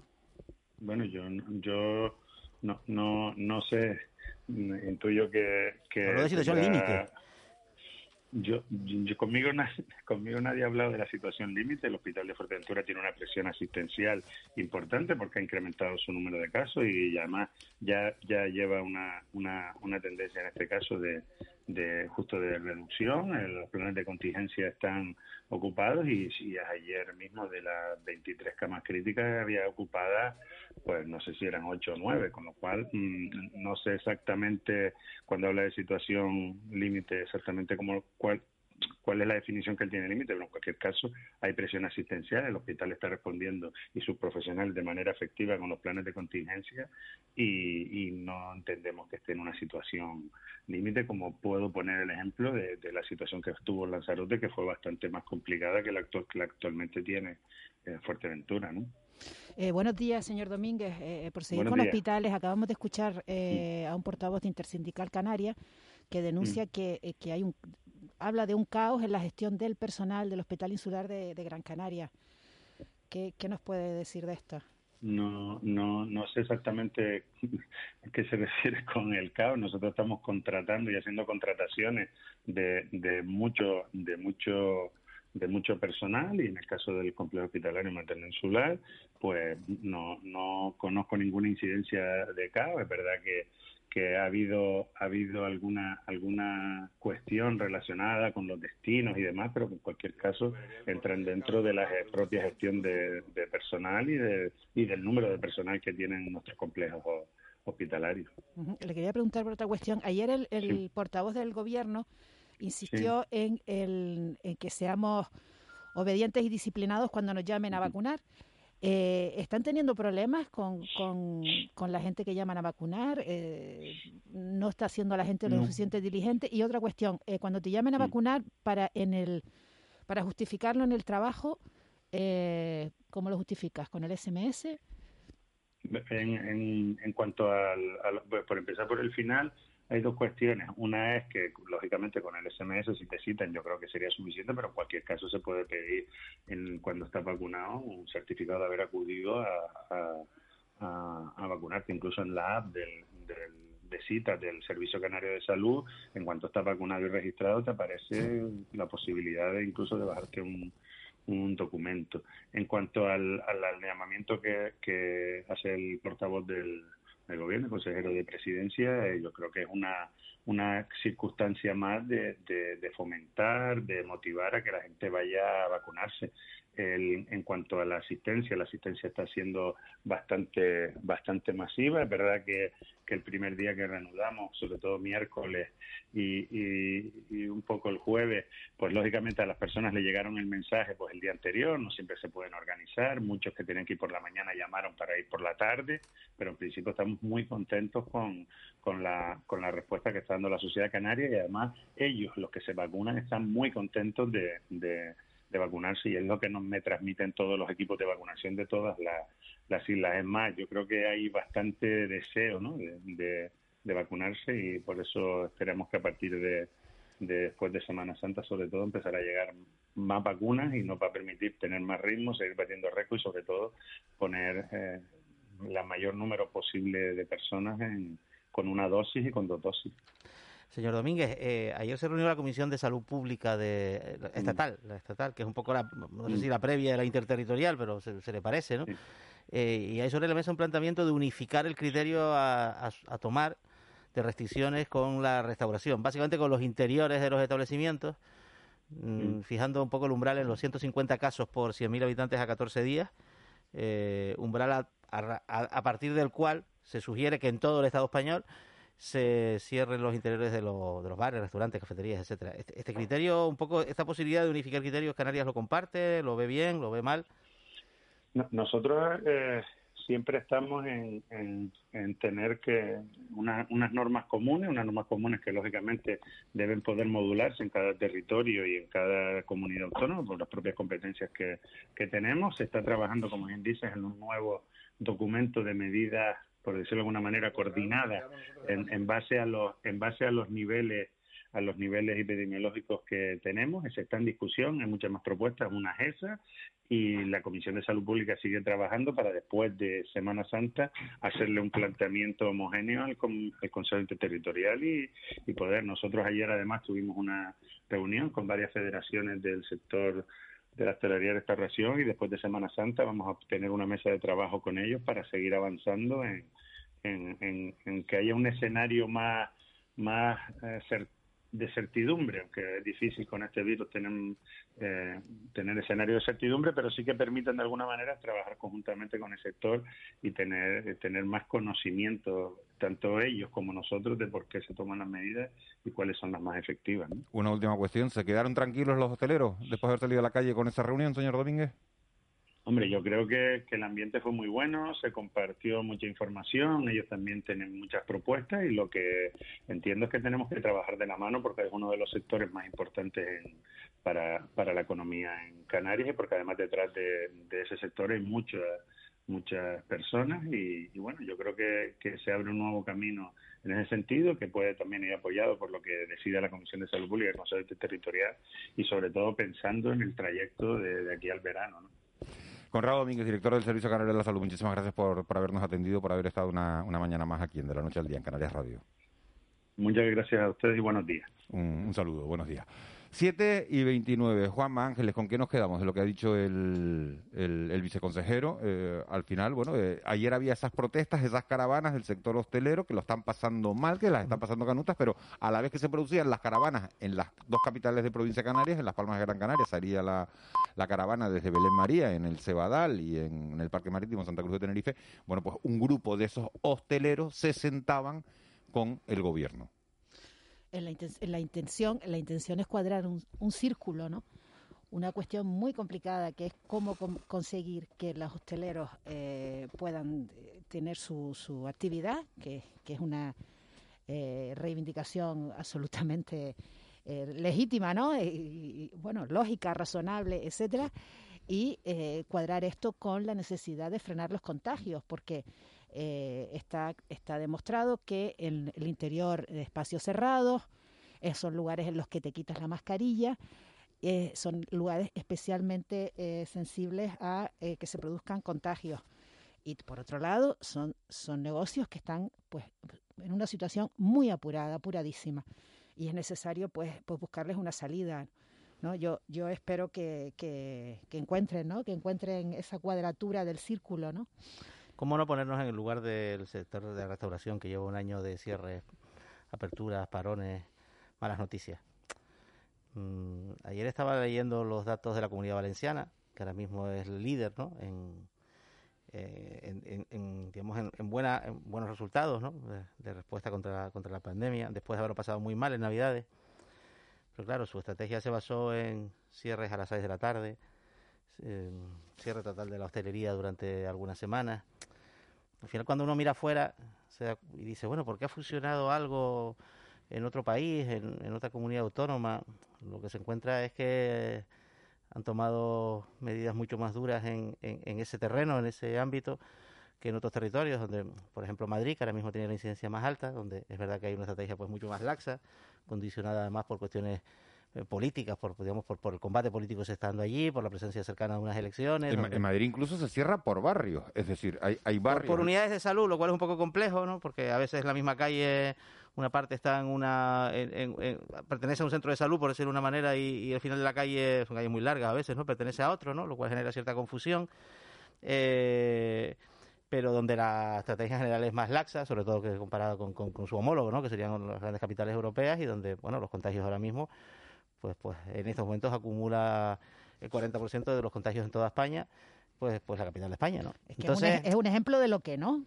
Bueno, yo, yo no, no, no sé, intuyo que... que Habló de situación límite. Yo, yo, conmigo, conmigo nadie ha hablado de la situación límite. El Hospital de Fuerteventura tiene una presión asistencial importante porque ha incrementado su número de casos y además ya, ya lleva una, una, una tendencia en este caso de, de justo de reducción. Los planes de contingencia están ocupados y, y ayer mismo de las 23 camas críticas había ocupadas pues no sé si eran ocho o nueve, con lo cual mm, no sé exactamente cuando habla de situación límite exactamente cómo, cuál, cuál es la definición que él tiene límite, pero en cualquier caso hay presión asistencial, el hospital está respondiendo y sus profesionales de manera efectiva con los planes de contingencia y, no entendemos que esté en una situación límite, como puedo poner el ejemplo de, la situación que estuvo en Lanzarote, que fue bastante más complicada que la, actual, que actualmente tiene en Fuerteventura, ¿no? Eh, buenos días, señor Domínguez. Eh, por seguir con hospitales, acabamos de escuchar eh, a un portavoz de Intersindical Canaria que denuncia mm. que, que hay un habla de un caos en la gestión del personal del Hospital Insular de, Gran Canaria. ¿Qué, nos puede decir de esto? No, no, no sé exactamente a qué se refiere con el caos. Nosotros estamos contratando y haciendo contrataciones de, de mucho, de mucho de mucho personal y en el caso del complejo hospitalario materno insular, pues no, no conozco ninguna incidencia de caos. Es verdad que que ha habido ha habido alguna alguna cuestión relacionada con los destinos y demás, pero en cualquier caso entran dentro de la propia gestión de, personal y, de, y del número de personal que tienen nuestros complejos hospitalarios. Le quería preguntar por otra cuestión. Ayer el, portavoz del gobierno insistió en, el, en que seamos obedientes y disciplinados cuando nos llamen a vacunar. Eh, ¿Están teniendo problemas con, con, la gente que llaman a vacunar? Eh, ¿No está haciendo la gente lo suficiente diligente? Y otra cuestión, eh, cuando te llamen a vacunar para, en el, para justificarlo en el trabajo, eh, ¿cómo lo justificas? ¿Con el SMS? En, en, cuanto al, por empezar por el final, hay dos cuestiones. Una es que, lógicamente, con el SMS, si te citan, yo creo que sería suficiente, pero en cualquier caso se puede pedir, en, cuando estás vacunado, un certificado de haber acudido a, a, vacunarte, incluso en la app del, de citas del Servicio Canario de Salud. En cuanto estás vacunado y registrado, te aparece la posibilidad de incluso de bajarte un, un documento. En cuanto al, al, llamamiento que, que hace el portavoz del el gobierno, el consejero de presidencia, eh, yo creo que es una, una circunstancia más de, de, fomentar, de motivar a que la gente vaya a vacunarse. El, en cuanto a la asistencia, la asistencia está siendo bastante bastante masiva. Es verdad que, que el primer día que reanudamos, sobre todo miércoles y, y, un poco el jueves, pues lógicamente a las personas le llegaron el mensaje pues el día anterior, no siempre se pueden organizar, muchos que tienen que ir por la mañana llamaron para ir por la tarde, pero en principio estamos muy contentos con, con, la, con la respuesta que está la sociedad canaria y además ellos, los que se vacunan, están muy contentos de, de de vacunarse y es lo que nos me transmiten todos los equipos de vacunación de todas las, islas. Es más, yo creo que hay bastante deseo ¿no? de, de, vacunarse y por eso esperamos que a partir de, después de Semana Santa, sobre todo, empezar a llegar más vacunas y nos va a permitir tener más ritmo, seguir batiendo récords y sobre todo poner eh, la mayor número posible de personas con una dosis y con dos dosis. Señor Domínguez, eh, ayer se reunió la Comisión de Salud Pública de, eh, estatal, la estatal, que es un poco la, no sé si la previa de la interterritorial, pero se, le parece, ¿no? Eh, y hay sobre la mesa un planteamiento de unificar el criterio a, tomar de restricciones con la restauración, básicamente con los interiores de los establecimientos, mm, fijando un poco el umbral en los 150 casos por 100.000 habitantes a 14 días, umbral a partir del cual se sugiere que en todo el Estado español se cierren los interiores de, de los bares, restaurantes, cafeterías, etcétera. Este, este, criterio, un poco, esta posibilidad de unificar criterios, Canarias lo comparte, lo ve bien, lo ve mal. nosotros eh, siempre estamos en, en, tener que unas normas comunes, unas normas comunes que lógicamente deben poder modularse en cada territorio y en cada comunidad autónoma por las propias competencias que, que tenemos. Se está trabajando, como bien dices, en un nuevo documento de medidas por decirlo de alguna manera, coordinada en, en, base a los, en base a los niveles a los niveles epidemiológicos que tenemos. Esa está en discusión, hay muchas más propuestas, una es esa, y la Comisión de Salud Pública sigue trabajando para después de Semana Santa hacerle un planteamiento homogéneo al, Consejo Interterritorial y, y poder. Nosotros ayer además tuvimos una reunión con varias federaciones del sector de la hostelería de restauración y después de Semana Santa vamos a tener una mesa de trabajo con ellos para seguir avanzando en, en, que haya un escenario más, más, eh, de certidumbre, aunque es difícil con este virus tener, eh, tener escenario de certidumbre, pero sí que permiten de alguna manera trabajar conjuntamente con el sector y tener, tener más conocimiento, tanto ellos como nosotros, de por qué se toman las medidas y cuáles son las más efectivas. Una última cuestión, ¿se quedaron tranquilos los hosteleros después de haber salido a la calle con esa reunión, señor Domínguez? Hombre, yo creo que, el ambiente fue muy bueno, se compartió mucha información, ellos también tienen muchas propuestas y lo que entiendo es que tenemos que trabajar de la mano porque es uno de los sectores más importantes para, para la economía en Canarias y porque además detrás de, ese sector hay muchas muchas personas y, bueno, yo creo que, se abre un nuevo camino en ese sentido que puede también ir apoyado por lo que decida la Comisión de Salud Pública y el Consejo Territorial y sobre todo pensando en el trayecto de, de aquí al verano. ¿no? Conrado Domínguez, director del Servicio Canario de la Salud, muchísimas gracias por, habernos atendido, por haber estado una, mañana más aquí en De la Noche al Día en Canarias Radio. Muchas gracias a ustedes y buenos días. un saludo, buenos días. 7 y 29. Juan Ángeles, ¿con qué nos quedamos de lo que ha dicho el, viceconsejero? Eh, al final, bueno, eh, ayer había esas protestas, esas caravanas del sector hostelero que lo están pasando mal, que las están pasando canutas, pero a la vez que se producían las caravanas en las dos capitales de provincia de Canarias, en Las Palmas de Gran Canaria, salía la caravana desde Belén María, en el Cebadal y en, el Parque Marítimo Santa Cruz de Tenerife. Bueno, pues un grupo de esos hosteleros se sentaban con el gobierno la, la, intención, la intención es cuadrar un, círculo, ¿no? Una cuestión muy complicada que es cómo conseguir que los hosteleros eh, puedan eh, tener su, actividad, que, es una eh, reivindicación absolutamente legítima, ¿no? Bueno, lógica, razonable, etcétera, y cuadrar esto con la necesidad de frenar los contagios, porque eh, está, está demostrado que en el interior de espacios cerrados eh, son lugares en los que te quitas la mascarilla, eh, son lugares especialmente sensibles a que se produzcan contagios. Y por otro lado, son, son negocios que están pues, en una situación muy apurada, apuradísima. Y es necesario pues, pues buscarles una salida. ¿no? Yo, yo espero que, que, que encuentren, ¿no? que encuentren esa cuadratura del círculo, ¿no? ¿Cómo no ponernos en el lugar del sector de restauración que lleva un año de cierre, aperturas, parones, malas noticias? Mm, ayer estaba leyendo los datos de la comunidad valenciana, que ahora mismo es el líder ¿no? en, eh, en, digamos, en, buenos resultados ¿no? de, respuesta contra, contra la pandemia, después de haberlo pasado muy mal en Navidades. Pero claro, su estrategia se basó en cierres a las 6 de la tarde, cierre total de la hostelería durante algunas semanas. Al final cuando uno mira afuera y dice, bueno, ¿por qué ha funcionado algo en otro país, en, otra comunidad autónoma? Lo que se encuentra es que han tomado medidas mucho más duras en, en, ese terreno, en ese ámbito, que en otros territorios, donde, por ejemplo, Madrid, que ahora mismo tiene la incidencia más alta, donde es verdad que hay una estrategia pues mucho más laxa, condicionada además por cuestiones eh, políticas, por, digamos, por, el combate político se está dando allí, por la presencia cercana a unas elecciones. En, Madrid incluso se cierra por barrios, es decir, hay, hay barrios. Por, unidades de salud, lo cual es un poco complejo, ¿no? Porque a veces la misma calle, una parte está en una. pertenece a un centro de salud, por decirlo de una manera, y, el final de la calle es una calle muy larga a veces, ¿no? Pertenece a otro, ¿no? Lo cual genera cierta confusión. Eh, pero donde la estrategia general es más laxa, sobre todo que comparada con, con, su homólogo, ¿no? que serían las grandes capitales europeas, y donde bueno los contagios ahora mismo pues, pues en estos momentos acumula el 40% de los contagios en toda España, pues, pues la capital de España, ¿no? Es, Entonces, es, un, ejemplo de lo que no.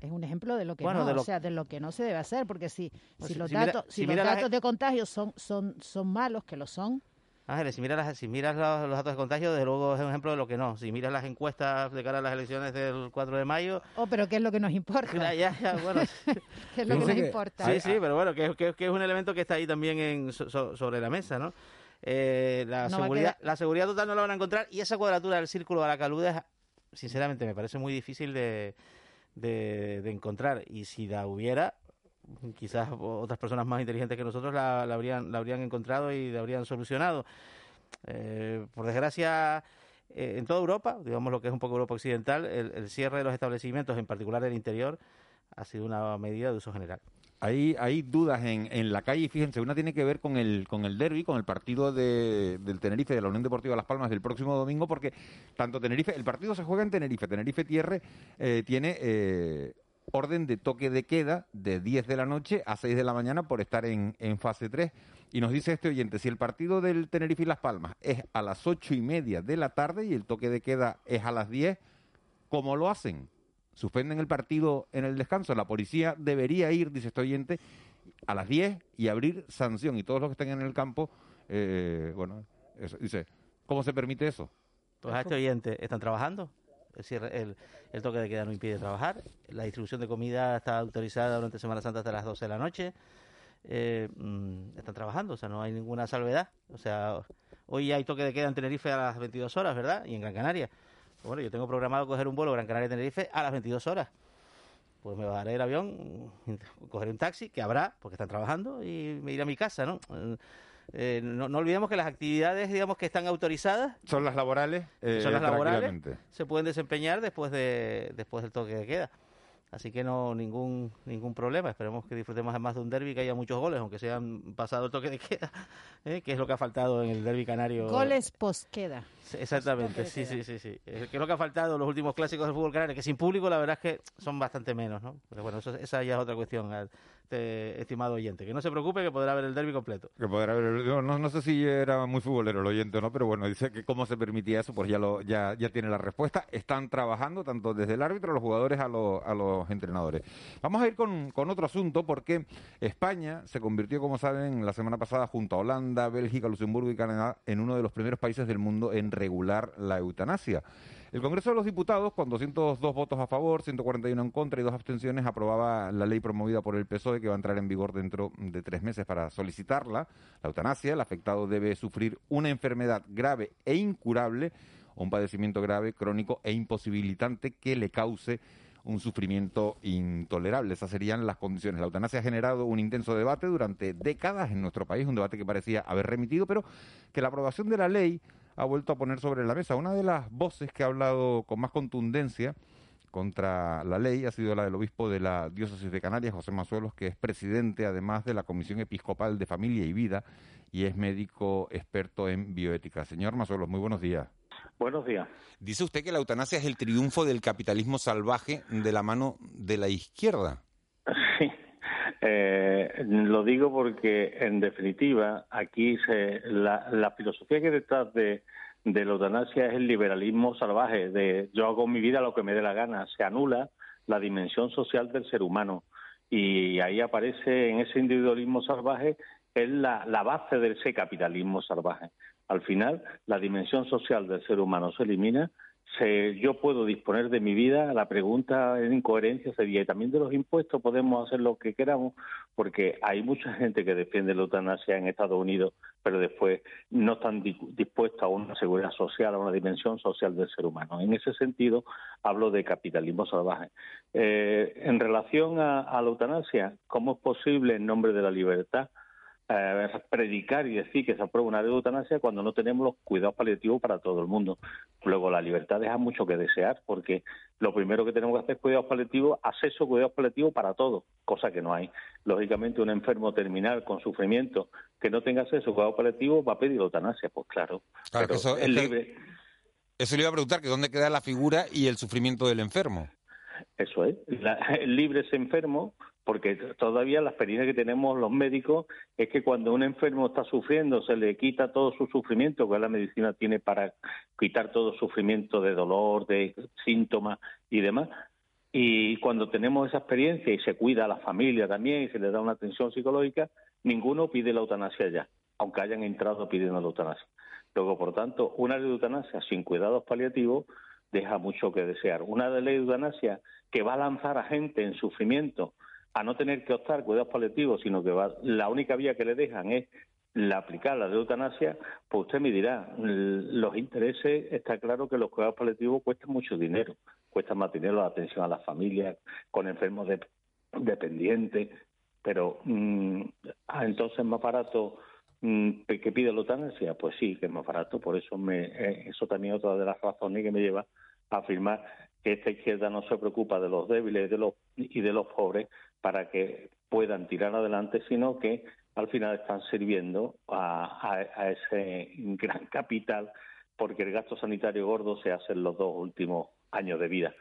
Es un ejemplo de lo que no, o sea, de lo que no se debe hacer, porque si, pues si, los datos, si, los datos de contagio son, son, son malos, que lo son, Ángeles, si miras, si miras los, datos de contagio, desde luego es un ejemplo de lo que no. Si miras las encuestas de cara a las elecciones del 4 de mayo... Oh, pero ¿qué es lo que nos importa? Ya, ya, bueno. ¿Qué es lo que nos importa? Sí, sí, pero bueno, que, que, es un elemento que está ahí también en, sobre la mesa, ¿no? Eh, la, seguridad, la seguridad total no la van a encontrar y esa cuadratura del círculo de la caluda, sinceramente, me parece muy difícil de, de, de encontrar. Y si la hubiera, quizás otras personas más inteligentes que nosotros la, habrían, la habrían encontrado y la habrían solucionado. Eh, por desgracia, eh, en toda Europa, digamos lo que es un poco Europa occidental, el, cierre de los establecimientos, en particular del interior, ha sido una medida de uso general. Hay, hay dudas en, en la calle, fíjense, una tiene que ver con el, con el derby, con el partido de, del Tenerife, de la Unión Deportiva Las Palmas del próximo domingo, porque tanto Tenerife, el partido se juega en Tenerife, Tenerife Tierre eh, tiene orden de toque de queda de 10 de la noche a 6 de la mañana por estar en, en fase 3. Y nos dice este oyente, si el partido del Tenerife y Las Palmas es a las ocho y media de la tarde y el toque de queda es a las 10, ¿cómo lo hacen? Suspenden el partido en el descanso. La policía debería ir, dice este oyente, a las 10 y abrir sanción. Y todos los que estén en el campo, eh, bueno, eso, dice, ¿cómo se permite eso? Pues a este oyente, ¿están trabajando? Es decir, el, el toque de queda no impide trabajar. La distribución de comida está autorizada durante Semana Santa hasta las 12 de la noche. Eh, mm, están trabajando, o sea, no hay ninguna salvedad. O sea, hoy hay toque de queda en Tenerife a las 22 horas, ¿verdad? Y en Gran Canaria. Pues bueno, yo tengo programado coger un vuelo Gran Canaria-Tenerife a las 22 horas. Pues me bajaré el avión, cogeré un taxi, que habrá, porque están trabajando, y me iré a mi casa, ¿no? Eh, no, no, olvidemos que las actividades, digamos, que están autorizadas... Son las laborales. Eh, son las laborales. Se pueden desempeñar después, de, después del toque de queda. Así que no ningún ningún problema. Esperemos que disfrutemos además de un derby que haya muchos goles, aunque se han pasado el toque de queda, ¿eh? que es lo que ha faltado en el derby canario. Goles post queda. Exactamente, sí, sí, sí, sí. Que es lo que ha faltado en los últimos clásicos del fútbol canario, que sin público la verdad es que son bastante menos, ¿no? Pero bueno, eso, esa ya es otra cuestión este estimado oyente. Que no se preocupe, que podrá ver el derby completo. Que podrá ver no, no, sé si era muy futbolero el oyente o no, pero bueno, dice que cómo se permitía eso, pues ya, lo, ya, ya tiene la respuesta. Están trabajando tanto desde el árbitro, los jugadores, a, los, a los entrenadores. Vamos a ir con, con otro asunto, porque España se convirtió, como saben, la semana pasada junto a Holanda, Bélgica, Luxemburgo y Canadá en uno de los primeros países del mundo en regular la eutanasia. El Congreso de los Diputados, con 202 votos a favor, 141 en contra y dos abstenciones, aprobaba la ley promovida por el PSOE que va a entrar en vigor dentro de tres meses para solicitarla. La eutanasia, el afectado debe sufrir una enfermedad grave e incurable un padecimiento grave, crónico e imposibilitante que le cause un sufrimiento intolerable. Esas serían las condiciones. La eutanasia ha generado un intenso debate durante décadas en nuestro país, un debate que parecía haber remitido, pero que la aprobación de la ley ha vuelto a poner sobre la mesa. Una de las voces que ha hablado con más contundencia contra la ley ha sido la del obispo de la diócesis de Canarias, José Mazuelos, que es presidente además de la Comisión Episcopal de Familia y Vida y es médico experto en bioética. Señor Mazuelos, muy buenos días. Buenos días. Dice usted que la eutanasia es el triunfo del capitalismo salvaje de la mano de la izquierda. Sí, eh, lo digo porque, en definitiva, aquí se, la, la filosofía que detrás de, de la eutanasia es el liberalismo salvaje, de yo hago mi vida lo que me dé la gana, se anula la dimensión social del ser humano y ahí aparece en ese individualismo salvaje es la, la base de ese capitalismo salvaje. Al final, la dimensión social del ser humano se elimina yo puedo disponer de mi vida, la pregunta en incoherencia sería, ¿y también de los impuestos podemos hacer lo que queramos? Porque hay mucha gente que defiende la eutanasia en Estados Unidos, pero después no están dispuestos a una seguridad social, a una dimensión social del ser humano. En ese sentido, hablo de capitalismo salvaje. Eh, en relación a la eutanasia, ¿cómo es posible en nombre de la libertad? Eh, predicar y decir que se aprueba una de eutanasia cuando no tenemos los cuidados paliativos para todo el mundo. Luego, la libertad deja mucho que desear, porque lo primero que tenemos que hacer es cuidados paliativos, acceso a cuidados paliativos para todos, cosa que no hay. Lógicamente, un enfermo terminal con sufrimiento que no tenga acceso a cuidados paliativos va a pedir eutanasia, pues claro. claro eso, es libre. Eso le iba a preguntar, que dónde queda la figura y el sufrimiento del enfermo. Eso es. el libre es enfermo, porque todavía la experiencia que tenemos los médicos es que cuando un enfermo está sufriendo se le quita todo su sufrimiento, que la medicina tiene para quitar todo sufrimiento de dolor, de síntomas y demás. Y cuando tenemos esa experiencia y se cuida a la familia también y se le da una atención psicológica, ninguno pide la eutanasia ya, aunque hayan entrado pidiendo la eutanasia. Luego, por tanto, una ley de eutanasia sin cuidados paliativos deja mucho que desear. Una ley de eutanasia que va a lanzar a gente en sufrimiento a no tener que optar cuidados paliativos, sino que va, la única vía que le dejan es la aplicar la de eutanasia, pues usted me dirá, los intereses, está claro que los cuidados paliativos cuestan mucho dinero, cuestan más dinero la atención a las familias con enfermos dependientes, pero mm, ah, entonces es más barato mm, que pide la eutanasia, pues sí, que es más barato, por eso me, eh, eso también es otra de las razones que me lleva a afirmar que esta izquierda no se preocupa de los débiles y de los pobres para que puedan tirar adelante, sino que al final están sirviendo a, ese gran capital porque el gasto sanitario gordo se hace en los dos últimos años de vida.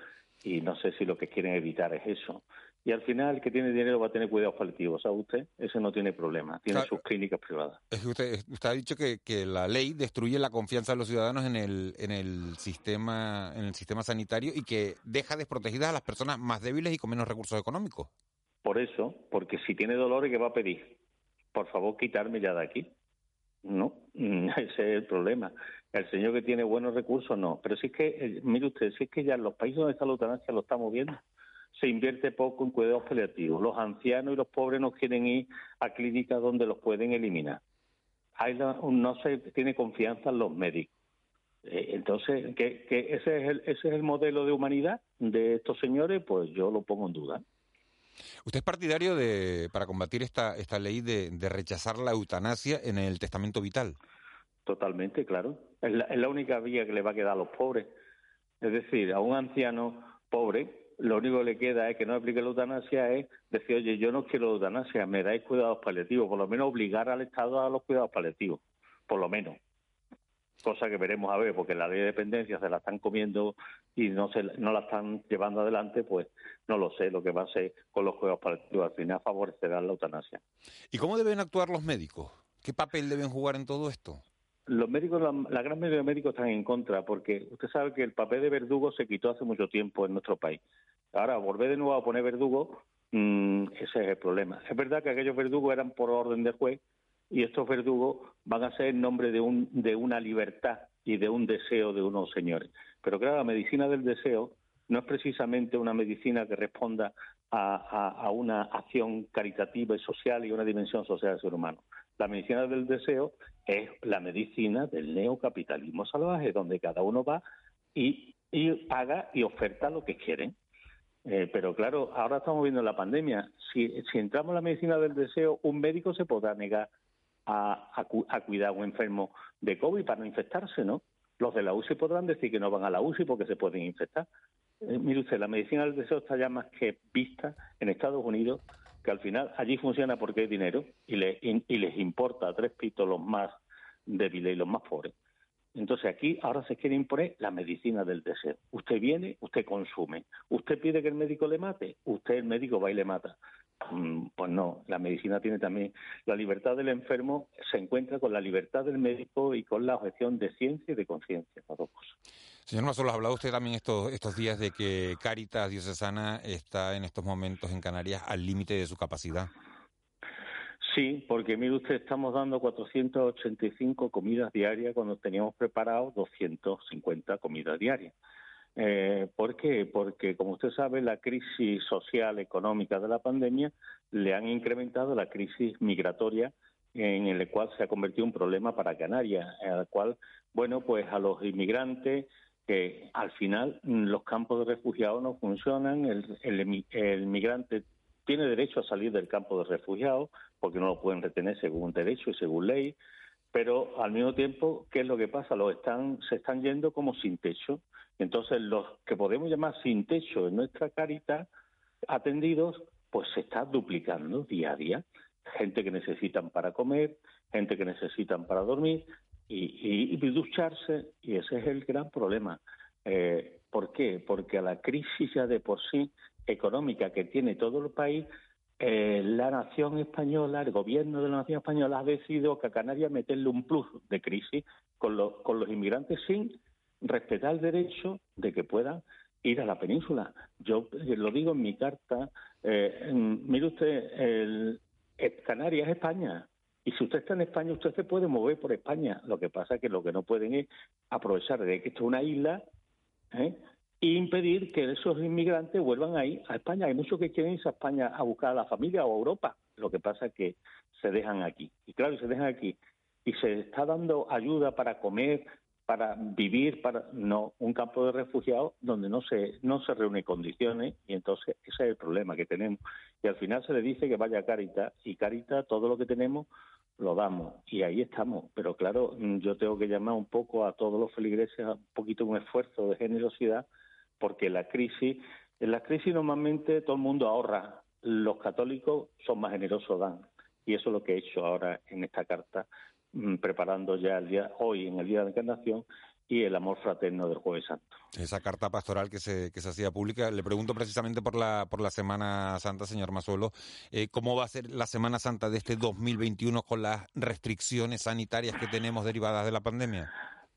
y no sé si lo que quieren evitar es eso. Y al final el que tiene dinero va a tener cuidados paliativos, ¿sabe usted? Ese no tiene problema, tiene sus clínicas privadas. Es que usted, usted ha dicho que, que, la ley destruye la confianza de los ciudadanos en el, en el sistema en el sistema sanitario y que deja desprotegidas a las personas más débiles y con menos recursos económicos. Por eso, porque si tiene dolores, ¿qué va a pedir? Por favor, quitarme ya de aquí. No, ese es el problema. El señor que tiene buenos recursos, no. Pero si es que, eh, mire usted, si es que ya en los países donde está la eutanasia lo estamos viendo se invierte poco en cuidados paliativos. Los ancianos y los pobres no quieren ir a clínicas donde los pueden eliminar. no se tiene confianza en los médicos. Eh, entonces, ¿que, el, ese es el modelo de humanidad de estos señores? Pues yo lo pongo en duda. ¿Usted es partidario de, para combatir esta, esta ley de, rechazar la eutanasia en el testamento vital? Totalmente, claro. Es la, es la única vía que le va a quedar a los pobres. Es decir, a un anciano pobre lo único que le queda es que no aplique la eutanasia es decir, oye, yo no quiero eutanasia, me dais cuidados paliativos, por lo menos obligar al Estado a los cuidados paliativos, por lo menos. Cosa que veremos a ver, porque la ley de dependencia se la están comiendo y no se no la están llevando adelante, pues no lo sé lo que va a ser con los cuidados paliativos. Al final favorecerá la eutanasia. ¿Y cómo deben actuar los médicos? ¿Qué papel deben jugar en todo esto? los médicos, la, gran mayoría de médicos están en contra, porque usted sabe que el papel de verdugo se quitó hace mucho tiempo en nuestro país. Ahora, volver de nuevo a poner verdugo, mm, ese es el problema. Es verdad que aquellos verdugos eran por orden de juez y estos verdugos van a ser en nombre de, un, de una libertad y de un deseo de unos señores. Pero claro, la medicina del deseo no es precisamente una medicina que responda a, una acción caritativa y social y una dimensión social del ser humano. La medicina del deseo es la medicina del neocapitalismo salvaje, donde cada uno va y, y haga y oferta lo que quiere. Eh, pero claro, ahora estamos viendo la pandemia. Si, si, entramos en la medicina del deseo, un médico se podrá negar a, cuidar a un enfermo de COVID para no infectarse, ¿no? Los de la UCI podrán decir que no van a la UCI porque se pueden infectar. Eh, mire usted, la medicina del deseo está ya más que vista en Estados Unidos que al final allí funciona porque hay dinero y, y les importa a tres pitos los más débiles y los más pobres. Entonces aquí ahora se quiere imponer la medicina del deseo. Usted viene, usted consume. Usted pide que el médico le mate, usted el médico va y le mata. Mm, pues no, la medicina tiene también la libertad del enfermo, se encuentra con la libertad del médico y con la objeción de ciencia y de conciencia. Señor Mazola, ha hablado usted también estos, estos días de que Caritas Diocesana está en estos momentos en Canarias al límite de su capacidad. Sí, porque mire usted, estamos dando 485 comidas diarias cuando teníamos preparado 250 comidas diarias. Eh, ¿Por qué? Porque, como usted sabe, la crisis social, económica de la pandemia le han incrementado la crisis migratoria en la cual se ha convertido un problema para Canarias, en la cual, bueno, pues a los inmigrantes que al final mm, los campos de refugiados no funcionan, el, el, migrante tiene derecho a salir del campo de refugiados porque no lo pueden retener según derecho y según ley, pero al mismo tiempo, ¿qué es lo que pasa? Los están, se están yendo como sin techo. Entonces, los que podemos llamar sin techo en nuestra carita, atendidos, pues se está duplicando día a día. Gente que necesitan para comer, gente que necesitan para dormir, y, ducharse, y ese es el gran problema. Eh, ¿Por qué? Porque a la crisis ya de por sí económica que tiene todo el país, eh, la nación española, el gobierno de la nación española ha decidido que a Canarias meterle un plus de crisis con los inmigrantes sin respetar el derecho de que puedan ir a la península. Yo eh, lo digo en mi carta, eh, mire usted, el, Canarias es España, y si usted está en España, usted se puede mover por España. Lo que pasa es que lo que no pueden es aprovechar de que esto es una isla ¿eh? e impedir que esos inmigrantes vuelvan ahí a España. Hay muchos que quieren irse a España a buscar a la familia o a Europa. Lo que pasa es que se dejan aquí. Y claro, se dejan aquí. Y se está dando ayuda para comer, para vivir, para no un campo de refugiados donde no se no se reúne condiciones y entonces ese es el problema que tenemos y al final se le dice que vaya a Caritas y Caritas todo lo que tenemos lo damos y ahí estamos. Pero claro, mm, yo tengo que llamar un poco a todos los feligreses a un poquito un esfuerzo de generosidad porque la crisis, en la crisis normalmente todo el mundo ahorra, los católicos son más generosos, dan. Y eso es lo que he hecho ahora en esta carta, preparando ya el día, hoy en el Día de la Encarnación, y el amor fraterno del Jueves Santo. Esa carta pastoral que se, que se hacía pública, le pregunto precisamente por la, por la Semana Santa, señor Mazuelo, eh, ¿cómo va a ser la Semana Santa de este 2021 con las restricciones sanitarias que tenemos derivadas de la pandemia?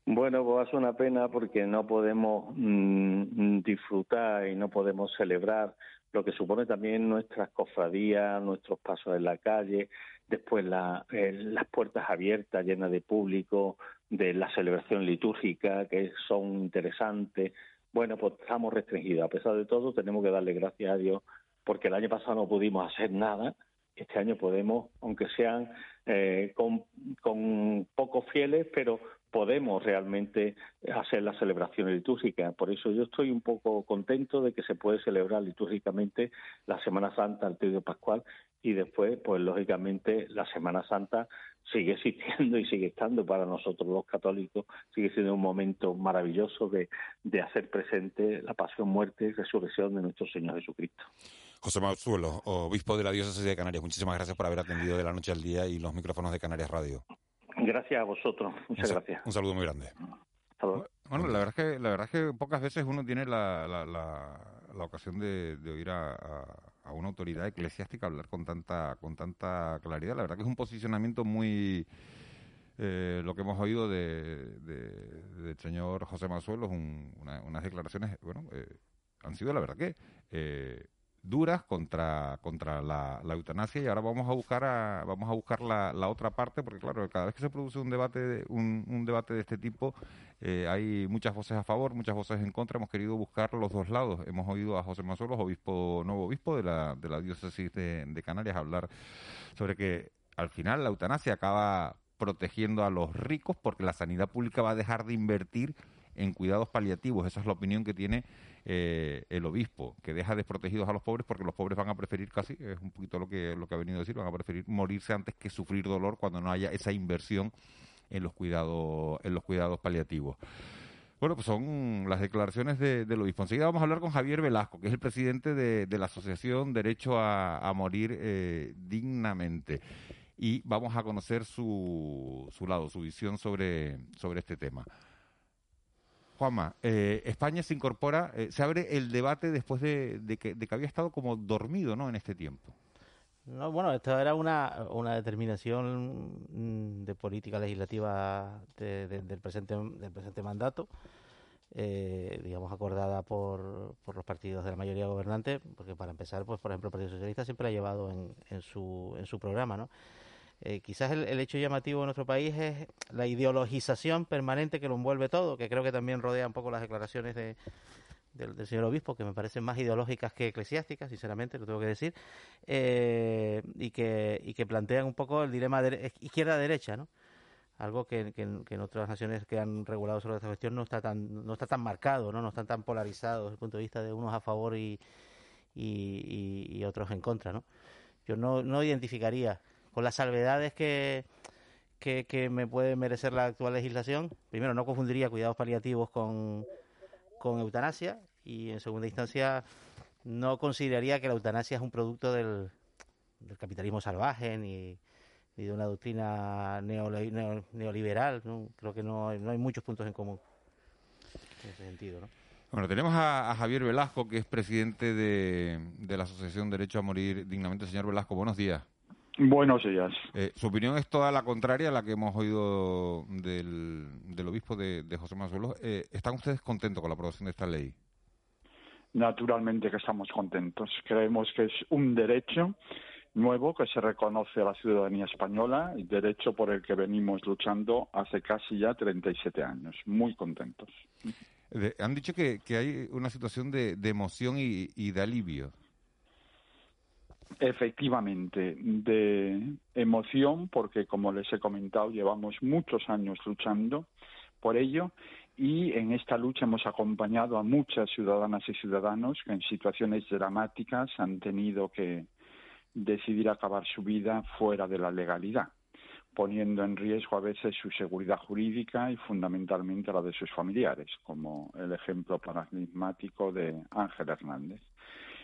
Bueno, pues es una pena porque no podemos mm, disfrutar y no podemos celebrar lo que supone también nuestras cofradías, nuestros pasos en la calle, después la, eh, las puertas abiertas llenas de público, de la celebración litúrgica, que son interesantes. Bueno, pues estamos restringidos. A pesar de todo, tenemos que darle gracias a Dios porque el año pasado no pudimos hacer nada. Este año podemos, aunque sean eh, con, con pocos fieles, pero podemos realmente hacer la celebración litúrgica. Por eso yo estoy un poco contento de que se puede celebrar litúrgicamente la Semana Santa, el Trío Pascual, y después, pues lógicamente, la Semana Santa sigue existiendo y sigue estando para nosotros los católicos, sigue siendo un momento maravilloso de, de hacer presente la pasión, muerte y resurrección de nuestro Señor Jesucristo. José Mazuelo, obispo de la diócesis de Canarias, muchísimas gracias por haber atendido de la noche al día y los micrófonos de Canarias Radio. Gracias a vosotros, muchas gracias. Un saludo muy grande. Bueno, la verdad es que la verdad es que pocas veces uno tiene la, la, la, ocasión de, oír a, a, una autoridad eclesiástica hablar con tanta con tanta claridad. La verdad que es un posicionamiento muy eh, lo que hemos oído de, del señor José Mazuelo, un, unas declaraciones, bueno, eh, han sido la verdad que eh, duras contra contra la, eutanasia y ahora vamos a buscar a, vamos a buscar la, la, otra parte porque claro cada vez que se produce un debate un, un debate de este tipo eh, hay muchas voces a favor muchas voces en contra. Hemos querido buscar los dos lados. Hemos oído a José Mazuelos obispo nuevo obispo de la de la diócesis de Canarias hablar sobre que al final la eutanasia acaba protegiendo a los ricos porque la sanidad pública va a dejar de invertir en cuidados paliativos. Esa es la opinión que tiene eh, el obispo, que deja desprotegidos a los pobres porque los pobres van a preferir casi, es un poquito lo que, lo que ha venido a decir, van a preferir morirse antes que sufrir dolor cuando no haya esa inversión en los cuidados, en los cuidados paliativos. Bueno, pues son las declaraciones de, del obispo. Enseguida vamos a hablar con Javier Velasco, que es el presidente de, la Asociación Derecho a, Morir eh, Dignamente. Y vamos a conocer su, su lado, su visión sobre, sobre este tema. Juanma, eh, España se incorpora, eh, se abre el debate después de, que, había estado como dormido ¿no? en este tiempo. No, bueno, esto era una, una determinación mm, de política legislativa del, presente, del presente mandato, eh, digamos, acordada por, por los partidos de la mayoría gobernante, porque para empezar, pues por ejemplo, el Partido Socialista siempre ha llevado en, su, en su programa, ¿no? Eh, quizás el, hecho llamativo en nuestro país es la ideologización permanente que lo envuelve todo, que creo que también rodea un poco las declaraciones de, del, señor obispo, que me parecen más ideológicas que eclesiásticas, sinceramente, lo tengo que decir, eh, y, que, y que plantean un poco el dilema de, izquierda-derecha, ¿no? Algo que, que, en otras naciones que han regulado sobre esta cuestión no está tan, no está tan marcado, ¿no? No están tan polarizados desde el punto de vista de unos a favor y, y, y otros en contra, ¿no? Yo no, no identificaría con las salvedades que, que, me puede merecer la actual legislación. Primero, no confundiría cuidados paliativos con, con eutanasia y, en segunda instancia, no consideraría que la eutanasia es un producto del, capitalismo salvaje ni, ni, de una doctrina neoliberal. Creo que no, no hay muchos puntos en común en ese sentido. ¿no? Bueno, tenemos a, Javier Velasco, que es presidente de, de la Asociación Derecho a Morir Dignamente. Señor Velasco, buenos días. Buenos días. Eh, su opinión es toda la contraria a la que hemos oído del, del obispo de, José Mazuelo. Eh, ¿Están ustedes contentos con la aprobación de esta ley? Naturalmente que estamos contentos. Creemos que es un derecho nuevo que se reconoce a la ciudadanía española, y derecho por el que venimos luchando hace casi ya 37 años. Muy contentos. han dicho que, que, hay una situación de, de emoción y, y de alivio. Efectivamente, de emoción, porque como les he comentado, llevamos muchos años luchando por ello y en esta lucha hemos acompañado a muchas ciudadanas y ciudadanos que en situaciones dramáticas han tenido que decidir acabar su vida fuera de la legalidad, poniendo en riesgo a veces su seguridad jurídica y fundamentalmente la de sus familiares, como el ejemplo paradigmático de Ángel Hernández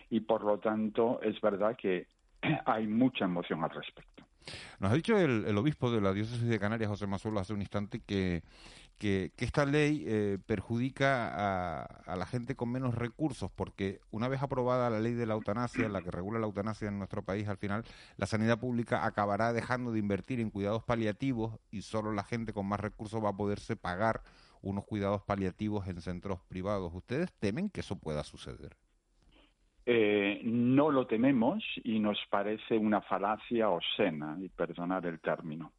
y por lo tanto es verdad que hay mucha emoción al respecto. Nos ha dicho el, obispo de la diócesis de Canarias, José Mazuelo, hace un instante que, que, esta ley eh, perjudica a, a, la gente con menos recursos, porque una vez aprobada la ley de la eutanasia, la que regula la eutanasia en nuestro país, al final la sanidad pública acabará dejando de invertir en cuidados paliativos y solo la gente con más recursos va a poderse pagar unos cuidados paliativos en centros privados. ¿Ustedes temen que eso pueda suceder? Eh, no lo tememos y nos parece una falacia obscena, y perdonar el término.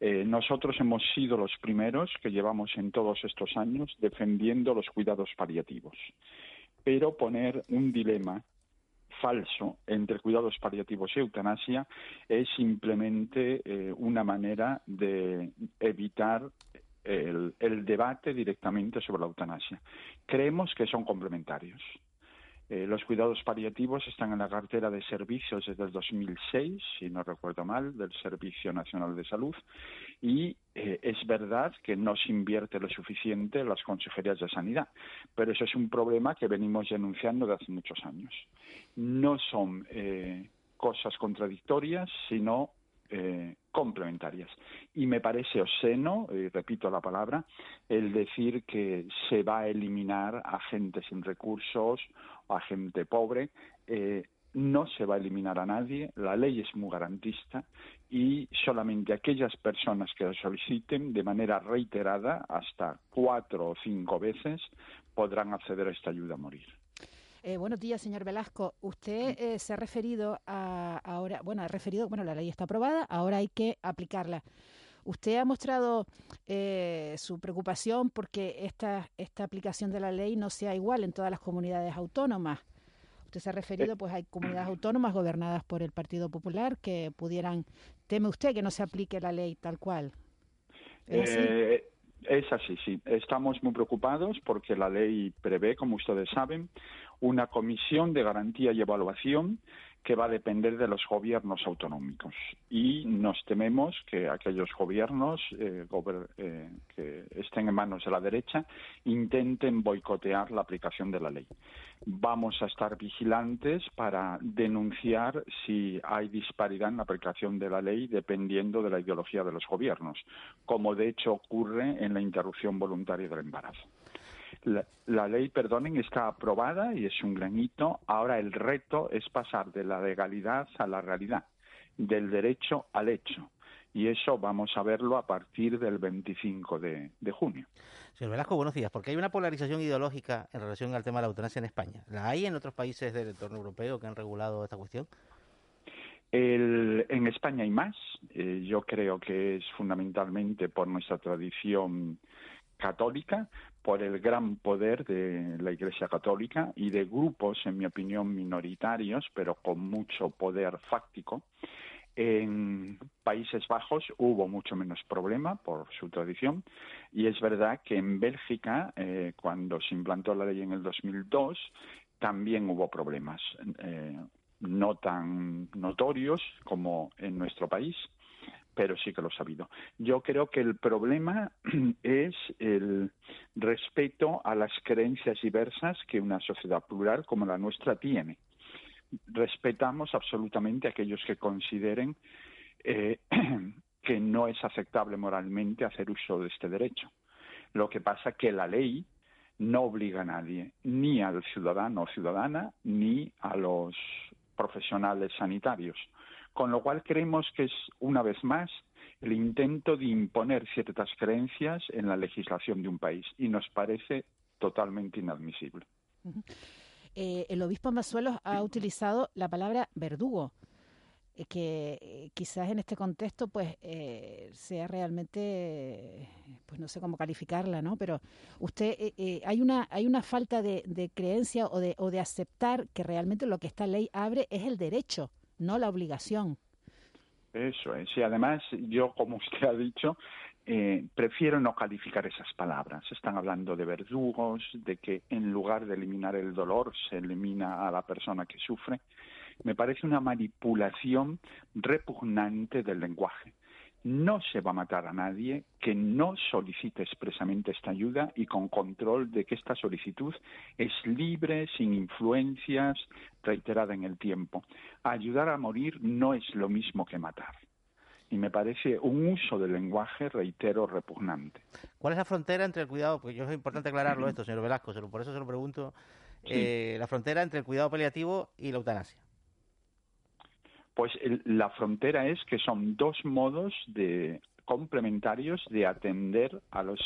Eh, nosotros hemos sido los primeros que llevamos en todos estos años defendiendo los cuidados paliativos. Pero poner un dilema falso entre cuidados paliativos y eutanasia es simplemente eh, una manera de evitar el, debate directamente sobre la eutanasia. Creemos que son complementarios. Eh, los cuidados paliativos están en la cartera de servicios desde el 2006, si no recuerdo mal, del Servicio Nacional de Salud. Y eh, es verdad que no se invierte lo suficiente en las consejerías de sanidad, pero eso es un problema que venimos denunciando desde hace muchos años. No son eh, cosas contradictorias, sino eh, complementarias. Y me parece obsceno, y repito la palabra, el decir que se va a eliminar a gente sin recursos a gente pobre. Eh, no se va a eliminar a nadie, la ley es muy garantista y solamente aquellas personas que lo soliciten de manera reiterada, hasta cuatro o cinco veces, podrán acceder a esta ayuda a morir. Eh, buenos días, señor Velasco. Usted eh, se ha referido a ahora, bueno, ha referido, bueno, la ley está aprobada, ahora hay que aplicarla. Usted ha mostrado eh, su preocupación porque esta, esta aplicación de la ley no sea igual en todas las comunidades autónomas. Usted se ha referido, pues hay comunidades autónomas gobernadas por el Partido Popular que pudieran, teme usted que no se aplique la ley tal cual. Es así, sí. Estamos muy preocupados porque la ley prevé, como ustedes saben, una comisión de garantía y evaluación que va a depender de los gobiernos autonómicos. Y nos tememos que aquellos gobiernos eh, eh, que estén en manos de la derecha intenten boicotear la aplicación de la ley. Vamos a estar vigilantes para denunciar si hay disparidad en la aplicación de la ley dependiendo de la ideología de los gobiernos, como de hecho ocurre en la interrupción voluntaria del embarazo. La, ley, perdonen, está aprobada y es un gran hito. Ahora el reto es pasar de la legalidad a la realidad, del derecho al hecho. Y eso vamos a verlo a partir del 25 de, junio. Señor Velasco, buenos días. Porque hay una polarización ideológica en relación al tema de la eutanasia en España. ¿La hay en otros países del entorno europeo que han regulado esta cuestión? en España hay más. Eh, yo creo que es fundamentalmente por nuestra tradición católica, por el gran poder de la Iglesia Católica y de grupos, en mi opinión, minoritarios, pero con mucho poder fáctico. En Países Bajos hubo mucho menos problema por su tradición y es verdad que en Bélgica, eh, cuando se implantó la ley en el 2002, también hubo problemas, eh, no tan notorios como en nuestro país, pero sí que lo ha habido. Yo creo que el problema es el respeto a las creencias diversas que una sociedad plural como la nuestra tiene. Respetamos absolutamente a aquellos que consideren eh, que no es aceptable moralmente hacer uso de este derecho. Lo que pasa es que la ley no obliga a nadie, ni al ciudadano o ciudadana, ni a los profesionales sanitarios con lo cual creemos que es, una vez más, el intento de imponer ciertas creencias en la legislación de un país y nos parece totalmente inadmisible. Eh, el obispo Mazuelos ha utilizado la palabra verdugo, eh, que eh, quizás en este contexto pues sea realmente, pues no sé cómo calificarla, ¿no? Pero usted, hay una hay una falta de, de creencia o de, o de aceptar que realmente lo que esta ley abre es el derecho no la obligación. Eso es. Y además, yo, como usted ha dicho, eh, prefiero no calificar esas palabras. Están hablando de verdugos, de que en lugar de eliminar el dolor se elimina a la persona que sufre. Me parece una manipulación repugnante del lenguaje no se va a matar a nadie que no solicite expresamente esta ayuda y con control de que esta solicitud es libre, sin influencias, reiterada en el tiempo. Ayudar a morir no es lo mismo que matar. y me parece un uso del lenguaje, reitero, repugnante. ¿Cuál es la frontera entre el cuidado? Porque yo es importante aclararlo esto, señor Velasco, por eso se lo pregunto. Eh, la frontera entre el cuidado paliativo y la eutanasia. Pues la frontera es que son dos modos de complementarios de atender a los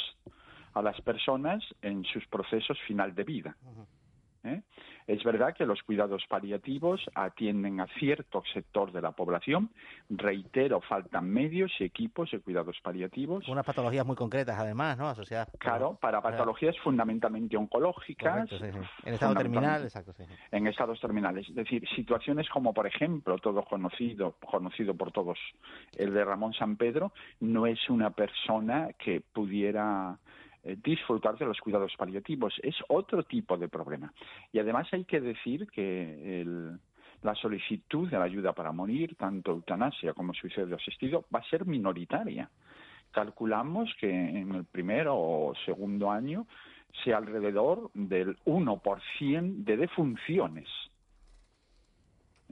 a las personas en sus procesos final de vida. ¿Eh? Es verdad que los cuidados paliativos atienden a cierto sector de la población. Reitero, faltan medios y equipos de cuidados paliativos. Unas patologías muy concretas, además, ¿no? Asociadas. Claro, para patologías fundamentalmente oncológicas. En estado terminal, exacto, sí. En estados terminales. Es decir, situaciones como, por ejemplo, todo conocido, conocido por todos, el de Ramón San Pedro, no es una persona que pudiera eh, disfrutar de los cuidados paliativos. Es otro tipo de problema. Y además hay que decir que la solicitud de la ayuda para morir, tanto eutanasia como suicidio asistido, va a ser minoritaria. Calculamos que en el primero o segundo año sea alrededor del 1% de defunciones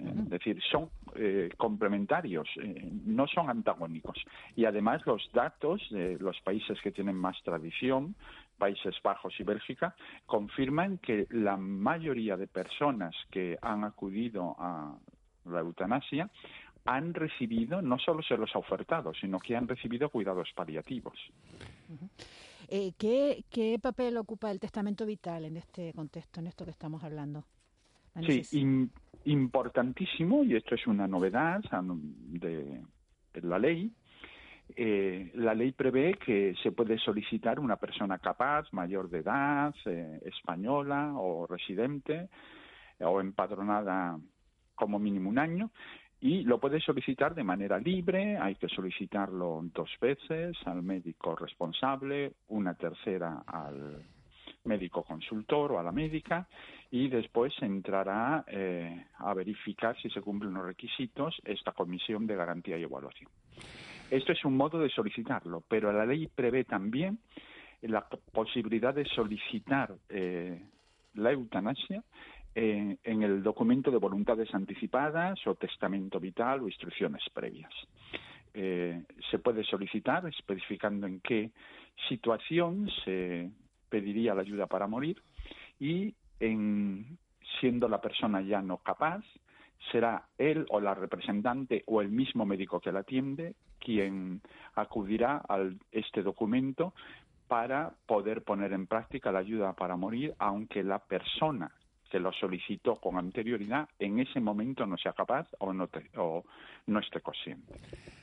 es decir, son eh, complementarios, eh, no son antagónicos. Y además los datos de los países que tienen más tradición, Países Bajos y Bélgica, confirman que la mayoría de personas que han acudido a la eutanasia han recibido, no solo se los ha ofertado, sino que han recibido cuidados paliativos. Eh, ¿qué, ¿Qué papel ocupa el testamento vital en este contexto, en esto que estamos hablando? Sí, importantísimo, y esto es una novedad de, la ley, eh, la ley prevé que se puede solicitar una persona capaz, mayor de edad, eh, española o residente o empadronada como mínimo un año y lo puede solicitar de manera libre, hay que solicitarlo dos veces al médico responsable, una tercera al médico consultor o a la médica y después entrará eh, a verificar si se cumplen los requisitos esta comisión de garantía y evaluación. Esto es un modo de solicitarlo, pero la ley prevé también la posibilidad de solicitar eh, la eutanasia eh, en el documento de voluntades anticipadas o testamento vital o instrucciones previas. se puede solicitar especificando en qué situación se pediría la ayuda para morir y en, siendo la persona ya no capaz, será él o la representante o el mismo médico que la atiende quien acudirá a este documento para poder poner en práctica la ayuda para morir, aunque la persona que lo solicitó con anterioridad en ese momento no sea capaz o no, o no esté consciente.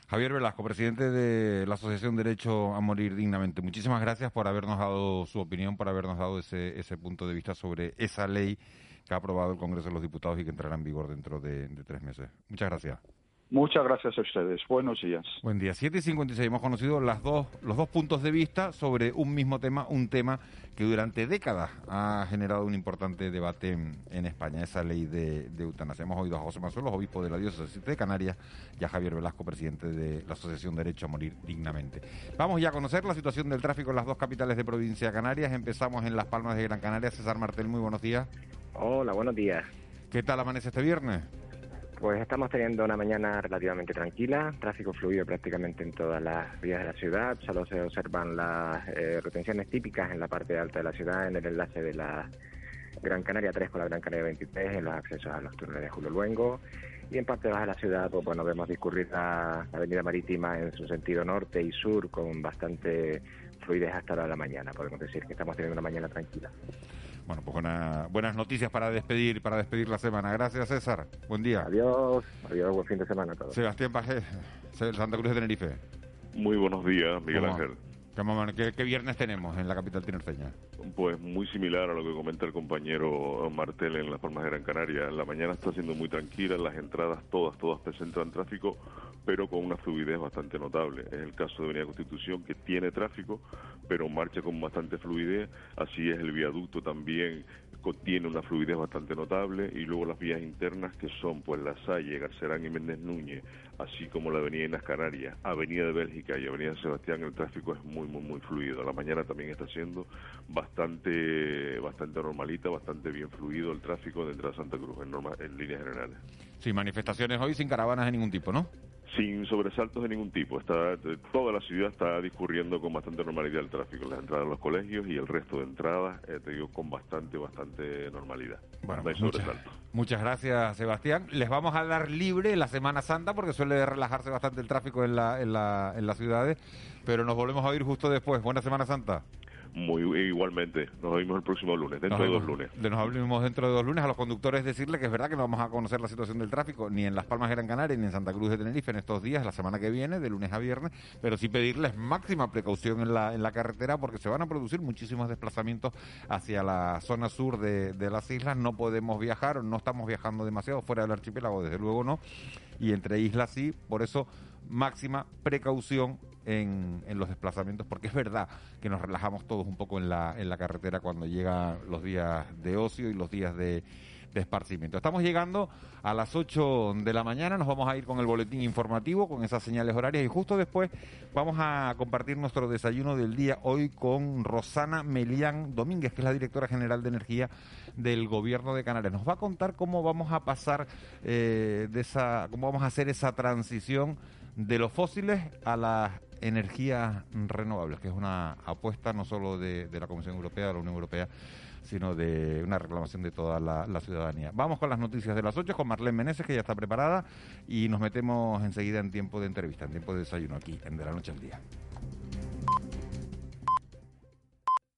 Javier Velasco, presidente de la Asociación Derecho a Morir Dignamente. Muchísimas gracias por habernos dado su opinión, por habernos dado ese, ese punto de vista sobre esa ley que ha aprobado el Congreso de los Diputados y que entrará en vigor dentro de tres meses. Muchas gracias. Muchas gracias a ustedes. Buenos días. Buen día. 7 y 56. Hemos conocido las dos, los dos puntos de vista sobre un mismo tema, un tema que durante décadas ha generado un importante debate en, España, esa ley de, eutanasia. Hemos oído a José Mazuelos, obispo de la diócesis de Canarias, y a Javier Velasco, presidente de la Asociación Derecho a Morir Dignamente. Vamos ya a conocer la situación del tráfico en las dos capitales de provincia de Canarias. Empezamos en Las Palmas de Gran Canaria. César Martel, muy buenos días. Hola, buenos días. ¿Qué tal amanece este viernes? Pues estamos teniendo una mañana relativamente tranquila, tráfico fluido prácticamente en todas las vías de la ciudad, solo se observan las eh, retenciones típicas en la parte alta de la ciudad, en el enlace de la Gran Canaria 3 con la Gran Canaria 23, en los accesos a los túneles de Julio Luengo, y en parte baja de la ciudad, pues bueno, vemos discurrir la avenida marítima en su sentido norte y sur con bastante fluidez hasta la de la mañana, podemos decir que estamos teniendo una mañana tranquila. Bueno, pues buenas noticias para despedir, para despedir la semana. Gracias, César. Buen día. Adiós, adiós, buen fin de semana a todos. Sebastián Pajé, Santa Cruz de Tenerife. Muy buenos días, Miguel Ángel. ¿Qué, viernes tenemos en la capital tinerfeña? Pues muy similar a lo que comenta el compañero Martel en Las Palmas de Gran Canaria. La mañana está siendo muy tranquila, las entradas todas, todas presentan tráfico, pero con una fluidez bastante notable. Es el caso de Avenida Constitución, que tiene tráfico, pero marcha con bastante fluidez. Así es el viaducto también tiene una fluidez bastante notable y luego las vías internas que son pues La Salle, Garcerán y Méndez Núñez, así como la Avenida Inas Canarias, Avenida de Bélgica y Avenida Sebastián, el tráfico es muy muy muy fluido. La mañana también está siendo bastante bastante normalita, bastante bien fluido el tráfico dentro de Santa Cruz en, en líneas generales. Sí, manifestaciones hoy sin caravanas de ningún tipo, ¿no? Sin sobresaltos de ningún tipo. Está, toda la ciudad está discurriendo con bastante normalidad el tráfico, las entradas a los colegios y el resto de entradas, eh, te digo, con bastante, bastante normalidad. Bueno, no hay muchas, sobresaltos. muchas gracias, Sebastián. Les vamos a dar libre la Semana Santa porque suele relajarse bastante el tráfico en, la, en, la, en las ciudades, pero nos volvemos a oír justo después. Buena Semana Santa. Muy igualmente, nos vemos el próximo lunes, dentro de dos lunes. De nos hablemos dentro de dos lunes. A los conductores decirle que es verdad que no vamos a conocer la situación del tráfico ni en Las Palmas de Gran Canaria ni en Santa Cruz de Tenerife en estos días, la semana que viene, de lunes a viernes, pero sí pedirles máxima precaución en la, en la carretera porque se van a producir muchísimos desplazamientos hacia la zona sur de, de las islas. No podemos viajar, no estamos viajando demasiado fuera del archipiélago, desde luego no, y entre islas sí, por eso máxima precaución en, los desplazamientos, porque es verdad que nos relajamos todos un poco en la, en la carretera cuando llegan los días de ocio y los días de, de esparcimiento. Estamos llegando a las 8 de la mañana, nos vamos a ir con el boletín informativo, con esas señales horarias y justo después vamos a compartir nuestro desayuno del día hoy con Rosana Melián Domínguez, que es la directora general de energía del gobierno de Canarias. Nos va a contar cómo vamos a pasar eh, de esa, cómo vamos a hacer esa transición de los fósiles a las energías renovables, que es una apuesta no solo de, la Comisión Europea, de la Unión Europea, sino de una reclamación de toda la, la, ciudadanía. Vamos con las noticias de las 8 con Marlene Meneses, que ya está preparada, y nos metemos enseguida en tiempo de entrevista, en tiempo de desayuno aquí, en De la Noche al Día.